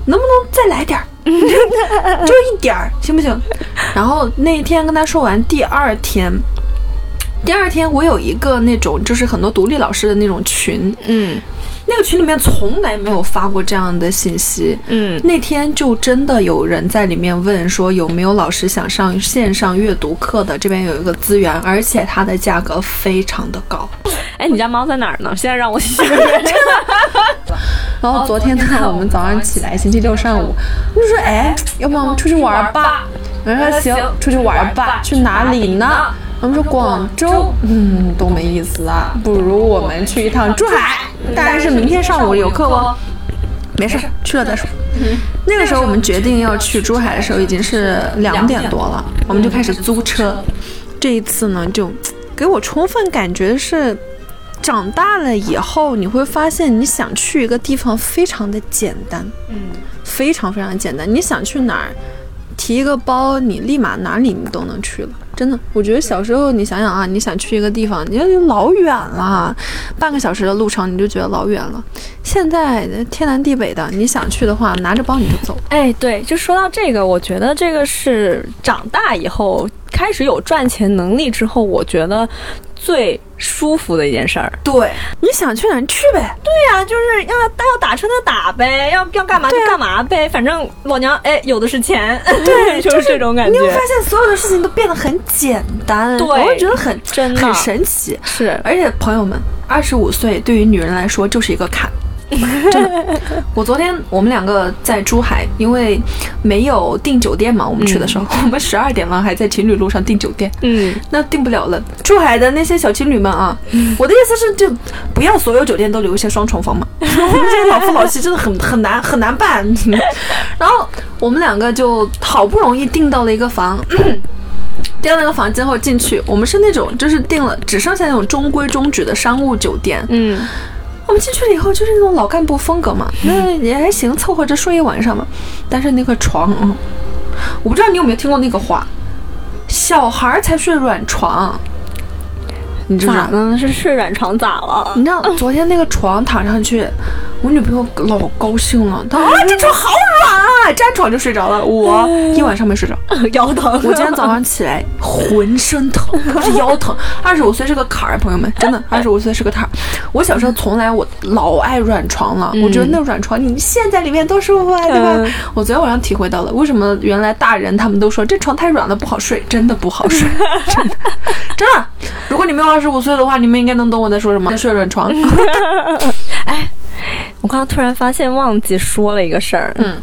能不能再来点儿？<laughs> 就一点儿，行不行？然后那一天跟他说完，第二天第二天我有一个那种就是很多独立老师的那种群，嗯那个群里面从来没有发过这样的信息。嗯，那天就真的有人在里面问说有没有老师想上线上阅读课的，这边有一个资源，而且它的价格非常的高。哎，你家猫在哪儿呢？现在让我去。然后昨天呢，我们早上起来，星期六上午，我就说，哎，要不然我们出去玩吧？我说行，出去玩吧，去哪里呢？我们说广州，嗯，多没意思啊，不如我们去一趟珠海，当然是明天上午有课哦。没事，去了再说。那个时候我们决定要去珠海的时候已经是两点多了，我们就开始租车。这一次呢，就给我充分感觉是，长大了以后你会发现，你想去一个地方非常的简单，嗯非常非常简单。你想去哪儿，提一个包，你立马哪里你都能去了。真的，我觉得小时候你想想啊，你想去一个地方，你就老远了，半个小时的路程你就觉得老远了。现在天南地北的，你想去的话，拿着包你就走。哎，对，就说到这个，我觉得这个是长大以后开始有赚钱能力之后，我觉得最舒服的一件事儿。对，你想去哪儿你去呗。对呀、就是要要打车就打呗，要要干嘛就干嘛呗，反正老娘哎有的是钱，对，<laughs> 就是这种感觉你。会发现所有的事情都变得很简单，对我会觉得很真的很神奇。是，而且朋友们，二十五岁对于女人来说就是一个坎。<laughs> 真的，我昨天我们两个在珠海，因为没有订酒店嘛，我们去的时候，我们十二点了还在情侣路上订酒店，嗯，那订不了了。珠海的那些小情侣们啊，我的意思是，就不要所有酒店都留一些双床房嘛。<laughs> 我们这些老夫老妻真的很很难很难办。<laughs> 然后我们两个就好不容易订到了一个房。<coughs> 订了那个房间后进去，我们是那种就是订了只剩下那种中规中矩的商务酒店。嗯，<laughs> 我们进去了以后就是那种老干部风格嘛，那也还行，凑合着睡一晚上嘛。但是那个床，嗯，我不知道你有没有听过那个话，小孩儿才睡软床，你咋？了？是睡软床咋了？你知道昨天那个床躺上去，我女朋友老高兴了，她说啊这床好软啊，沾床就睡着了，我一晚上没睡着。<laughs> 腰疼。<laughs> 我今天早上起来浑身疼，不 <laughs> 是腰疼。二十五岁是个坎儿，朋友们，真的，二十五岁是个坎儿。我小时候从来我老爱软床了，我觉得那软床你陷在里面多舒服啊，对吧？嗯我昨天晚上体会到了，为什么原来大人他们都说这床太软了不好睡，真的不好睡，真的真的。如果你没有二十五岁的话，你们应该能懂我在说什么。睡软床，我刚刚突然发现忘记说了一个事儿，嗯，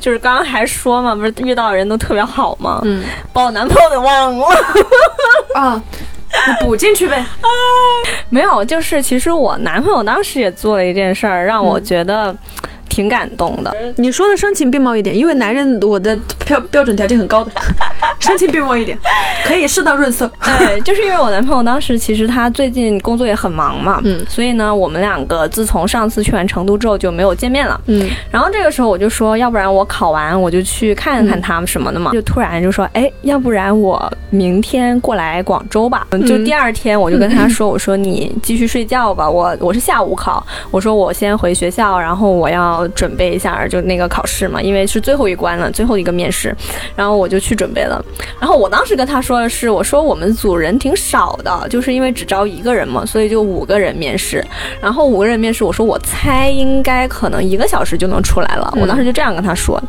就是刚刚还说嘛，不是遇到的人都特别好吗？嗯把我男朋友给忘了。<laughs> 啊，你补进去呗。<laughs> 没有，就是其实我男朋友当时也做了一件事儿，让我觉得挺感动的。你说的声情并茂一点，因为男人我的标标准条件很高的，<laughs> 声情并茂一点，可以适当润色。<laughs> 对，就是因为我男朋友当时其实他最近工作也很忙嘛，嗯所以呢，我们两个自从上次去完成都之后就没有见面了。嗯然后这个时候我就说，要不然我考完我就去看看他们什么的嘛，就突然就说，哎，要不然我明天过来广州吧。就第二天我就跟他说，我说你继续睡觉吧，我我是下午考，我说我先回学校，然后我要准备一下就那个考试嘛，因为是最后一关了，最后一个面试，然后我就去准备了。然后我当时跟他说的是，我说我们组人挺少的，就是因为只招一个人嘛，所以就五个人面试。然后五个人面试，我说我猜应该可能一个小时就能出来了，我当时就这样跟他说。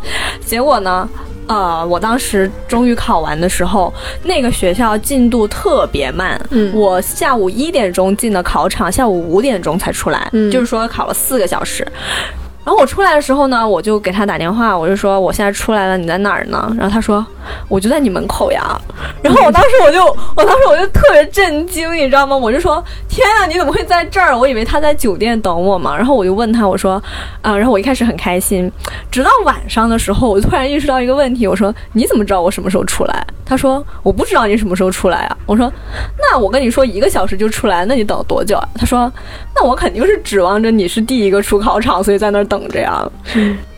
结果呢？呃，我当时终于考完的时候，那个学校进度特别慢。嗯我下午一点钟进的考场，下午五点钟才出来，嗯就是说考了四个小时。然后我出来的时候呢，我就给他打电话，我就说我现在出来了，你在哪儿呢？然后他说我就在你门口呀。然后我当时我就，我当时我就特别震惊，你知道吗？我就说天啊，你怎么会在这儿？我以为他在酒店等我嘛。然后我就问他，我说啊、然后我一开始很开心，直到晚上的时候，我突然意识到一个问题，我说你怎么知道我什么时候出来？他说我不知道你什么时候出来啊。我说那我跟你说一个小时就出来，那你等多久啊？他说那我肯定是指望着你是第一个出考场，所以在那儿等着呀。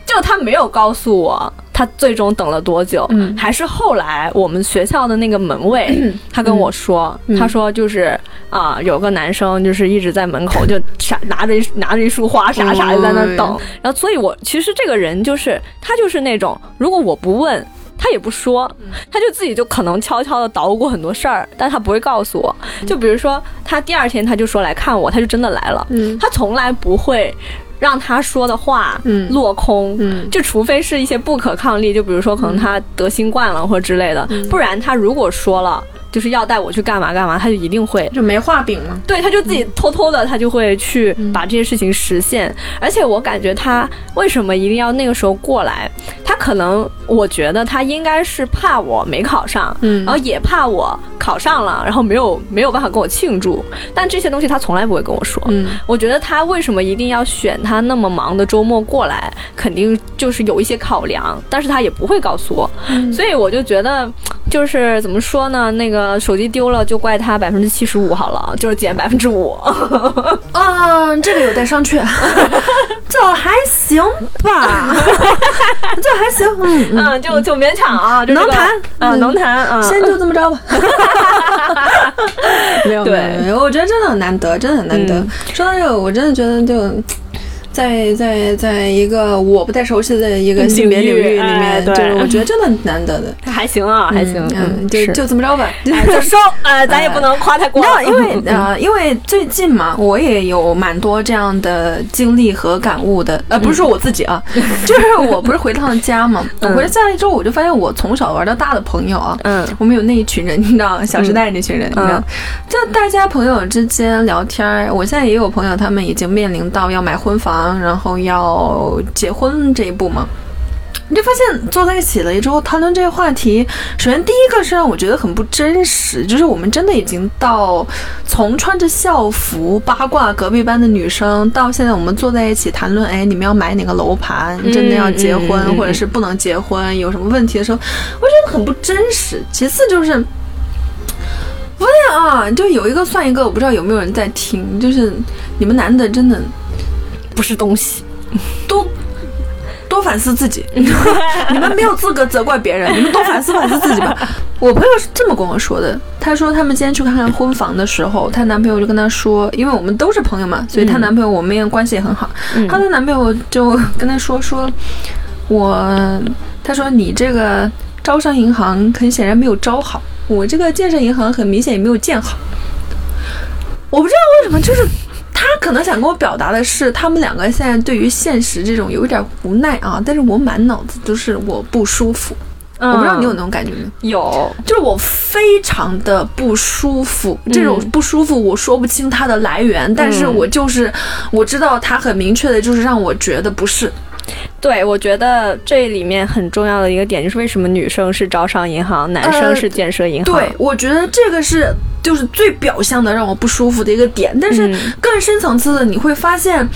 就他没有告诉我他最终等了多久，嗯还是后来我们学校的那个门卫，他跟我说，他说就是啊、有个男生就是一直在门口就傻拿着一拿着一束花傻傻的在那儿等，然后所以我其实这个人就是他就是那种如果我不问。他也不说，他就自己就可能悄悄的捣鼓很多事儿，但他不会告诉我。就比如说，他第二天他就说来看我，他就真的来了。嗯他从来不会让他说的话嗯。落空。嗯。就除非是一些不可抗力，就比如说可能他得新冠了或者之类的，不然他如果说了就是要带我去干嘛干嘛，他就一定会。就没画饼嘛。对，他就自己偷偷的，他就会去把这些事情实现。而且我感觉他为什么一定要那个时候过来？他可能，我觉得他应该是怕我没考上，嗯然后也怕我考上了，然后没有没有办法跟我庆祝。但这些东西他从来不会跟我说。嗯我觉得他为什么一定要选他那么忙的周末过来，肯定就是有一些考量，但是他也不会告诉我。所以我就觉得，就是怎么说呢？那个手机丢了就怪他百分之七十五好了，就是减百分之五。嗯，<laughs> 这个有待商榷，<laughs> 这还行吧，<laughs> 这还行，嗯嗯，嗯，就就勉强啊，就能谈啊，嗯能谈啊。先就这么着吧。没有，对没有没有，我觉得真的很难得，真的很难得。嗯说到这个，我真的觉得就。在在在一个我不太熟悉的一个性别领域里哎面，就是我觉得真的难得的，<laughs> 还行啊，还行，嗯，就就这么着吧。<laughs> 哎就收，呃，咱也不能夸太过了，你知道，因为 <laughs> 呃，因为最近嘛，我也有蛮多这样的经历和感悟的。呃，不是说我自己啊，就是我不是回趟家嘛，我回了家了之后，我就发现我从小玩到大的朋友啊，嗯我们有那一群人，你知道，《小时代》那群人，你知道嗯，就大家朋友之间聊天儿。我现在也有朋友，他们已经面临到要买婚房，然后要结婚这一步嘛。你就发现坐在一起了之后谈论这个话题，首先第一个是让我觉得很不真实，就是我们真的已经到从穿着校服八卦隔壁班的女生，到现在我们坐在一起谈论，哎，你们要买哪个楼盘，真的要结婚、或者是不能结婚，有什么问题的时候，我觉得很不真实。其次就是。发现啊，就有一个算一个，我不知道有没有人在听，就是你们男的真的不是东西。多多反思自己，<laughs> 你们没有资格责怪别人，你们多反思反思自己吧。我朋友是这么跟我说的，她说他们今天去看看婚房的时候，她男朋友就跟她说，因为我们都是朋友嘛，所以她男朋友我们也关系也很好，嗯她的男朋友就跟她说说，我，她说你这个招商银行很显然没有招好，我这个建设银行很明显也没有建好。我不知道为什么，就是他可能想跟我表达的是，他们两个现在对于现实这种有一点无奈啊，但是我满脑子都是我不舒服。我不知道你有那种感觉没有？有，就是我非常的不舒服，这种不舒服我说不清它的来源，但是我就是我知道它很明确的，就是让我觉得不是。对，我觉得这里面很重要的一个点就是为什么女生是招商银行，男生是建设银行。对，我觉得这个是就是最表象的让我不舒服的一个点，但是嗯更深层次的你会发现。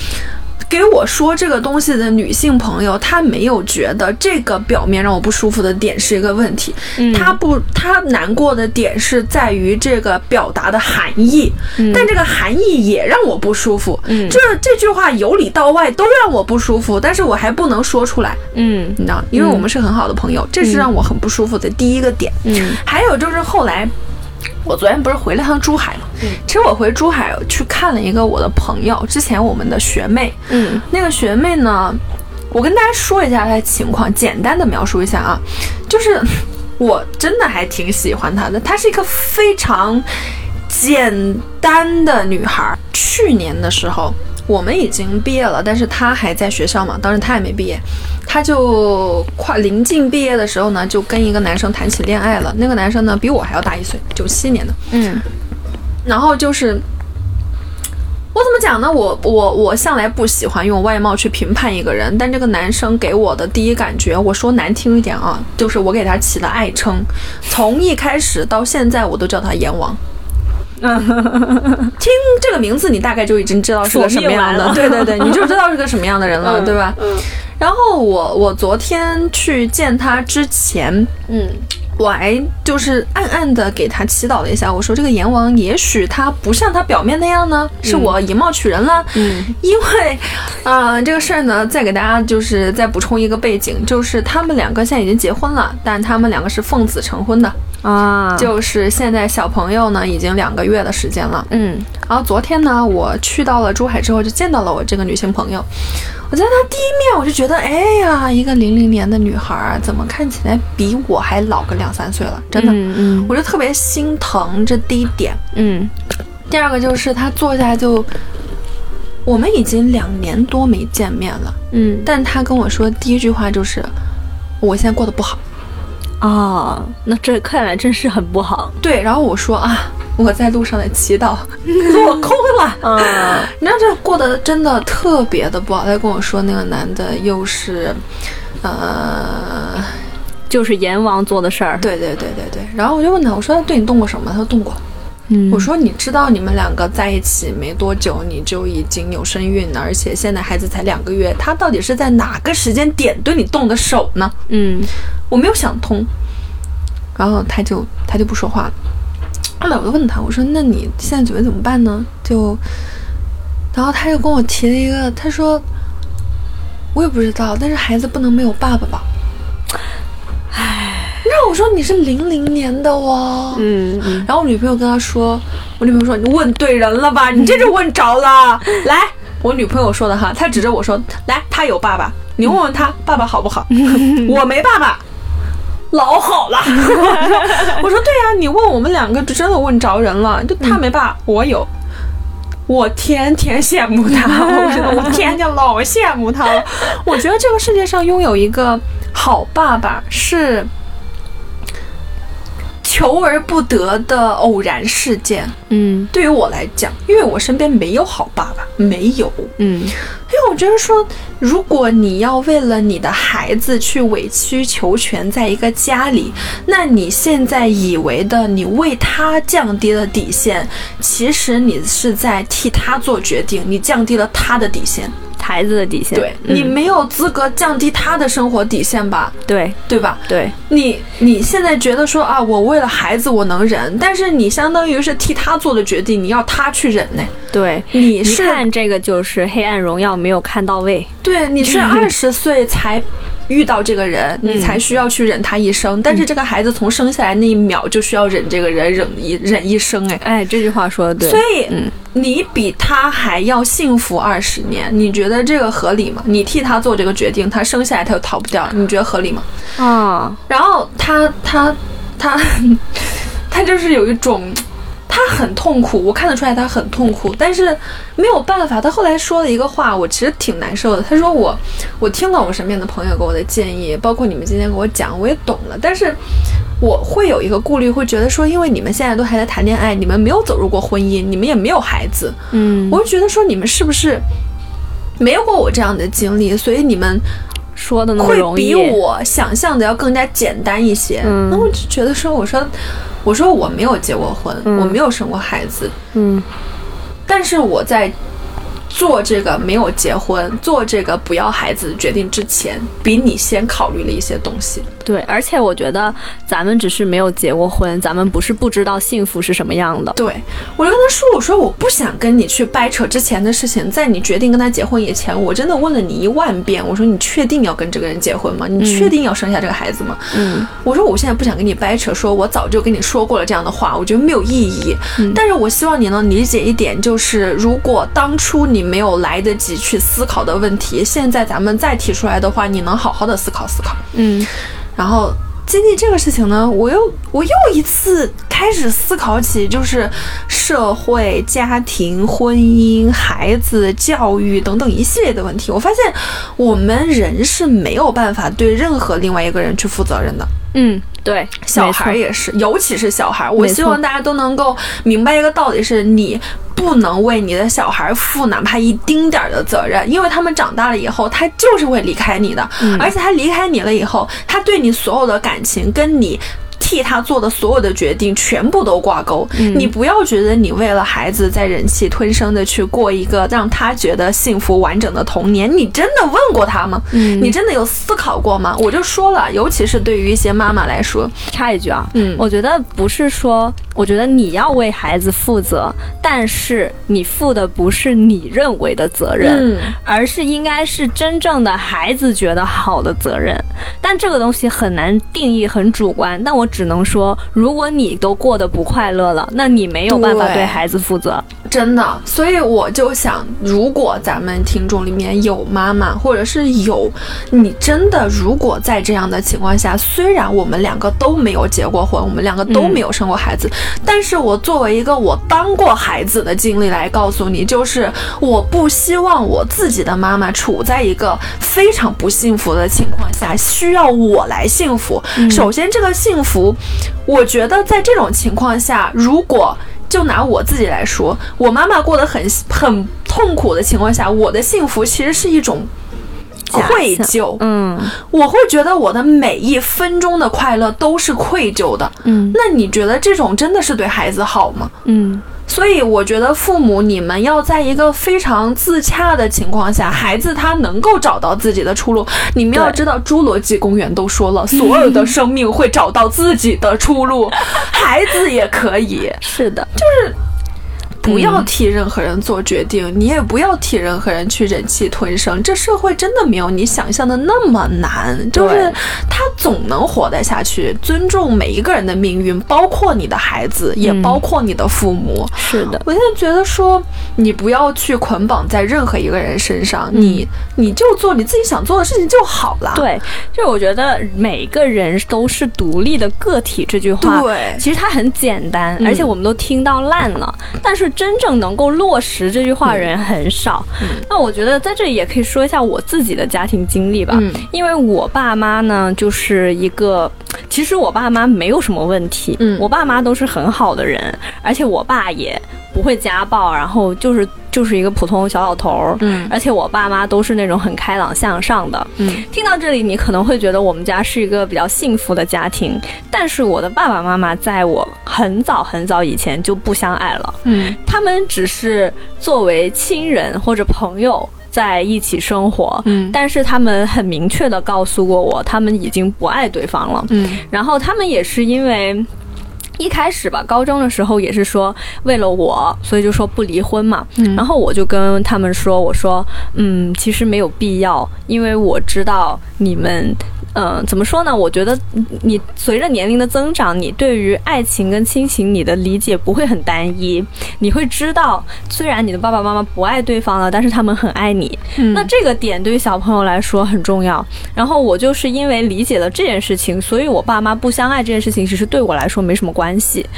给我说这个东西的女性朋友，她没有觉得这个表面让我不舒服的点是一个问题，嗯。她不，她难过的点是在于这个表达的含义，但这个含义也让我不舒服。嗯。这这句话由里到外都让我不舒服，但是我还不能说出来，嗯。你知道，因为我们是很好的朋友，这是让我很不舒服的第一个点。嗯。还有就是后来，我昨天不是回了趟珠海嘛？嗯其实我回珠海去看了一个我的朋友，之前我们的学妹。嗯那个学妹呢，我跟大家说一下她的情况，简单的描述一下啊，就是我真的还挺喜欢她的，她是一个非常简单的女孩。去年的时候。我们已经毕业了，但是他还在学校嘛，当时他也没毕业，他就快临近毕业的时候呢，就跟一个男生谈起恋爱了。那个男生呢，比我还要大一岁，九七年的。嗯然后就是，我怎么讲呢？我我我向来不喜欢用外貌去评判一个人，但这个男生给我的第一感觉，我说难听一点啊，就是我给他起了爱称，从一开始到现在，我都叫他阎王。<laughs> 听这个名字，你大概就已经知道是个什么样的，<laughs> 对对对，你就知道是个什么样的人了，对吧？嗯。然后我我昨天去见他之前，嗯我还就是暗暗的给他祈祷了一下，我说这个阎王也许他不像他表面那样呢，是我以貌取人了。嗯因为，<laughs> 呃，这个事儿呢，再给大家就是再补充一个背景，就是他们两个现在已经结婚了，但他们两个是奉子成婚的。啊，就是现在小朋友呢已经两个月的时间了。嗯然后昨天呢，我去到了珠海之后，就见到了我这个女性朋友。我在她第一面，我就觉得，哎呀，一个零零年的女孩儿，怎么看起来比我还老个两三岁了？真的，嗯嗯我就特别心疼。这第一点。嗯第二个就是她坐下就，我们已经两年多没见面了，嗯但她跟我说第一句话就是，我现在过得不好。啊，那这看来真是很不好。对，然后我说啊，我在路上的祈祷 <laughs> 落空了。嗯你知道这过得真的特别的不好。他跟我说那个男的又是，呃，就是阎王做的事儿。对对对对对。然后我就问他，我说他对你动过手吗？他说动过。嗯我说你知道你们两个在一起没多久你就已经有身孕了，而且现在孩子才两个月，他到底是在哪个时间点对你动的手呢？嗯我没有想通，然后他就他就不说话了。后来我就问他，我说：“那你现在准备怎么办呢？”就，然后他就跟我提了一个，他说：“我也不知道，但是孩子不能没有爸爸吧？”唉，我说你是零零年的哦，嗯嗯然后我女朋友跟他说，我女朋友说你问对人了吧？你这就问着了。<laughs> 来，我女朋友说的哈，她指着我说，来，他有爸爸，你问问他爸爸好不好？<laughs> 我没爸爸。老好了，<laughs> 我说对呀、你问我们两个就真的问着人了，就他没爸，我有，我天天羡慕他，我真的我天天老羡慕他了。我觉得这个世界上拥有一个好爸爸是求而不得的偶然事件。嗯对于我来讲，因为我身边没有好爸爸，没有。嗯因为我觉得说，如果你要为了你的孩子去委曲求全，在一个家里，那你现在以为的你为他降低了底线，其实你是在替他做决定，你降低了他的底线。孩子的底线。对、嗯你没有资格降低他的生活底线吧？对对吧？对你你现在觉得说啊，我为了孩子我能忍，但是你相当于是替他做的决定，你要他去忍呢。对，你是看这个就是《黑暗荣耀》没有看到位。对，你是 <laughs> 二十岁才遇到这个人，你才需要去忍他一生。但是这个孩子从生下来那一秒就需要忍这个人，忍一忍一生。哎，哎，这句话说的对。所以嗯你比他还要幸福二十年，你觉得这个合理吗？你替他做这个决定，他生下来他就逃不掉，你觉得合理吗？啊，然后他他他他就是有一种，他很痛苦，我看得出来他很痛苦，但是没有办法。他后来说了一个话，我其实挺难受的。他说我我听了我身边的朋友给我的建议，包括你们今天给我讲，我也懂了，但是。我会有一个顾虑，会觉得说，因为你们现在都还在谈恋爱，你们没有走入过婚姻，你们也没有孩子，嗯，我就觉得说，你们是不是没有过我这样的经历，所以你们说的那么会容易。比我想象的要更加简单一些。嗯那我就觉得说，我说，我说我没有结过婚，嗯我没有生过孩子，嗯但是我在做这个没有结婚、做这个不要孩子的决定之前，比你先考虑了一些东西。对，而且我觉得咱们只是没有结过婚，咱们不是不知道幸福是什么样的。对我就跟他说，我说我不想跟你去掰扯之前的事情，在你决定跟他结婚以前，我真的问了你一万遍，我说你确定要跟这个人结婚吗？你确定要生下这个孩子吗？嗯我说我现在不想跟你掰扯，说我早就跟你说过了这样的话，我觉得没有意义。但是我希望你能理解一点，就是如果当初你没有来得及去思考的问题，现在咱们再提出来的话，你能好好的思考思考。嗯然后经历这个事情呢，我又我又一次开始思考起，就是社会、家庭、婚姻、孩子、教育等等一系列的问题。我发现我们人是没有办法对任何另外一个人去负责任的。嗯，对，小孩也是，尤其是小孩，我希望大家都能够明白一个道理：是你不能为你的小孩负哪怕一丁点儿的责任，因为他们长大了以后，他就是会离开你的，嗯而且他离开你了以后，他对你所有的感情跟你。替他做的所有的决定全部都挂钩，嗯你不要觉得你为了孩子在忍气吞声的去过一个让他觉得幸福完整的童年，你真的问过他吗？嗯你真的有思考过吗？我就说了，尤其是对于一些妈妈来说，插一句啊，嗯我觉得不是说我觉得你要为孩子负责，但是你负的不是你认为的责任，嗯而是应该是真正的孩子觉得好的责任。但这个东西很难定义，很主观。但我只能说，如果你都过得不快乐了，那你没有办法对对孩子负责。真的，所以我就想，如果咱们听众里面有妈妈，或者是有你真的，如果在这样的情况下，虽然我们两个都没有结过婚，我们两个都没有生过孩子，但是我作为一个我当过孩子的经历来告诉你，就是我不希望我自己的妈妈处在一个非常不幸福的情况下，需要我来幸福。首先，这个幸福，我觉得在这种情况下，如果就拿我自己来说，我妈妈过得很很痛苦的情况下，我的幸福其实是一种愧疚。嗯我会觉得我的每一分钟的快乐都是愧疚的。嗯那你觉得这种真的是对孩子好吗？嗯所以我觉得父母你们要在一个非常自洽的情况下，孩子他能够找到自己的出路。你们要知道，侏罗纪公园都说了，所有的生命会找到自己的出路，孩子也可以。<laughs> 是的，不要替任何人做决定，你也不要替任何人去忍气吞声。这社会真的没有你想象的那么难，就是他总能活得下去。尊重每一个人的命运，包括你的孩子，也嗯包括你的父母。是的，我现在觉得说，你不要去捆绑在任何一个人身上，嗯你你就做你自己想做的事情就好了。对，就是我觉得每个人都是独立的个体这句话，对其实它很简单，嗯而且我们都听到烂了，但是真正能够落实这句话的人很少。那我觉得在这里也可以说一下我自己的家庭经历吧，嗯。因为我爸妈呢就是一个，其实我爸妈没有什么问题，嗯。我爸妈都是很好的人，而且我爸也不会家暴，然后就是就是一个普通小老头儿，嗯。而且我爸妈都是那种很开朗向上的，嗯。听到这里，你可能会觉得我们家是一个比较幸福的家庭，但是我的爸爸妈妈在我很早很早以前就不相爱了，嗯。他们只是作为亲人或者朋友在一起生活，嗯。但是他们很明确的告诉过我，他们已经不爱对方了，嗯。然后他们也是因为。一开始吧，高中的时候也是说为了我，所以就说不离婚嘛。嗯然后我就跟他们说，我说，嗯，其实没有必要，因为我知道你们。嗯，怎么说呢？我觉得你随着年龄的增长，你对于爱情跟亲情你的理解不会很单一，你会知道，虽然你的爸爸妈妈不爱对方了，但是他们很爱你。嗯那这个点对于小朋友来说很重要。然后我就是因为理解了这件事情，所以我爸妈不相爱这件事情，其实对我来说没什么关系。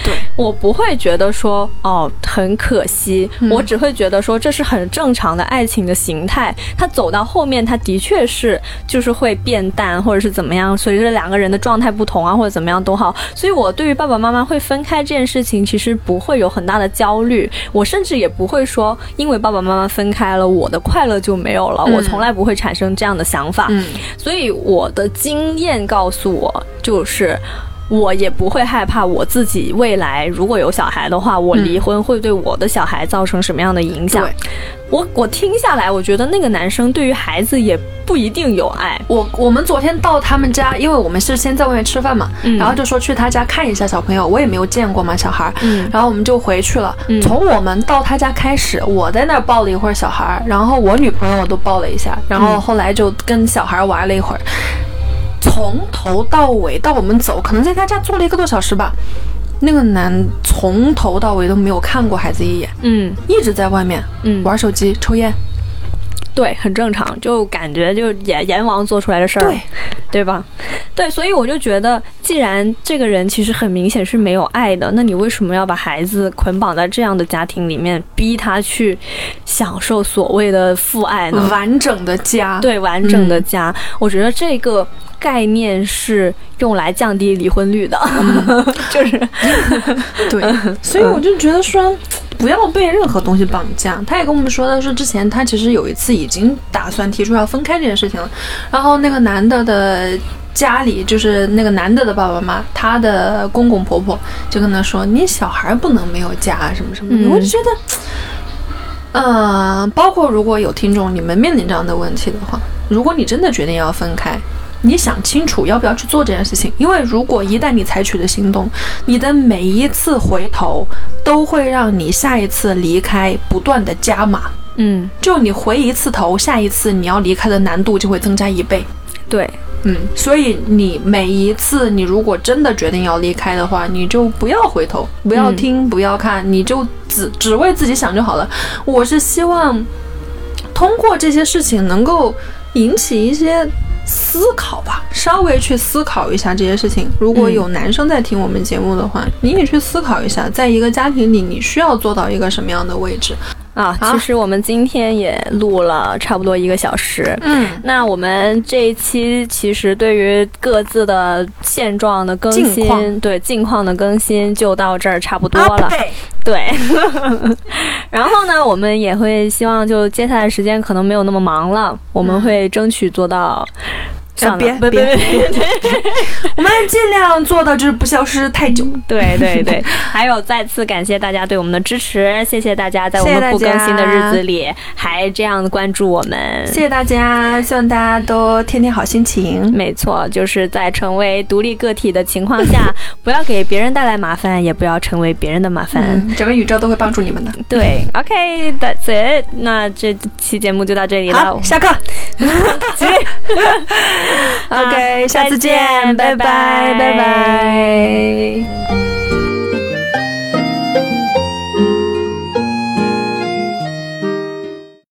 对，我不会觉得说哦很可惜，嗯我只会觉得说这是很正常的爱情的形态。它走到后面，它的确是就是会变淡，或者是怎么样，随着两个人的状态不同啊，或者怎么样都好。所以我对于爸爸妈妈会分开这件事情，其实不会有很大的焦虑。我甚至也不会说，因为爸爸妈妈分开了，我的快乐就没有了。嗯我从来不会产生这样的想法。嗯所以我的经验告诉我，就是我也不会害怕我自己未来如果有小孩的话，我离婚会对我的小孩造成什么样的影响。对。我我听下来，我觉得那个男生对于孩子也不一定有爱。我我们昨天到他们家，因为我们是先在外面吃饭嘛，嗯。然后就说去他家看一下小朋友，我也没有见过嘛小孩然后我们就回去了。嗯。从我们到他家开始，我在那儿抱了一会儿小孩儿，然后我女朋友都抱了一下，然后后来就跟小孩玩了一会儿，从头到尾到我们走，可能在他家坐了一个多小时吧。那个男从头到尾都没有看过孩子一眼，嗯一直在外面嗯，玩手机、抽烟。对，很正常，就感觉就阎阎王做出来的事儿，对，对吧？对，所以我就觉得，既然这个人其实很明显是没有爱的，那你为什么要把孩子捆绑在这样的家庭里面，逼他去享受所谓的父爱呢？完整的家，对，完整的家，我觉得这个概念是用来降低离婚率的，<laughs> 就是 <laughs> 对，<laughs> 所以我就觉得说，不要被任何东西绑架。他也跟我们说他说，之前他其实有一次已经打算提出要分开这件事情了，然后那个男的的。家里就是那个男的的爸爸妈妈，他的公公婆婆就跟他说：“你小孩不能没有家，什么什么的。嗯我就觉得，呃，包括如果有听众你们面临这样的问题的话，如果你真的决定要分开，你想清楚要不要去做这件事情，因为如果一旦你采取了行动，你的每一次回头都会让你下一次离开不断的加码。嗯，就你回一次头，下一次你要离开的难度就会增加一倍。对，嗯，所以你每一次你如果真的决定要离开的话，你就不要回头，不要听，不要看，你就只只为自己想就好了。我是希望通过这些事情能够引起一些思考吧，稍微去思考一下这些事情。如果有男生在听我们节目的话，你也去思考一下，在一个家庭里，你需要做到一个什么样的位置。啊，其实我们今天也录了差不多一个小时。嗯，那我们这一期其实对于各自的现状的更新，对近况的更新就到这儿差不多了。对，<laughs> 然后呢，我们也会希望就接下来时间可能没有那么忙了，我们会争取做到。算了，<laughs> 别别别我们尽量做到就是不消失太久。对对对，还有再次感谢大家对我们的支持，谢谢大家在我们不更新的日子里还这样关注我们。谢谢大家，希望大家都天天好心情。没错，就是在成为独立个体的情况下，<laughs> 不要给别人带来麻烦，也不要成为别人的麻烦。嗯，整个宇宙都会帮助你们的。对，OK，that's、it。那这期节目就到这里了好，。下课。<laughs> <laughs> OK，下次见，拜拜，拜拜。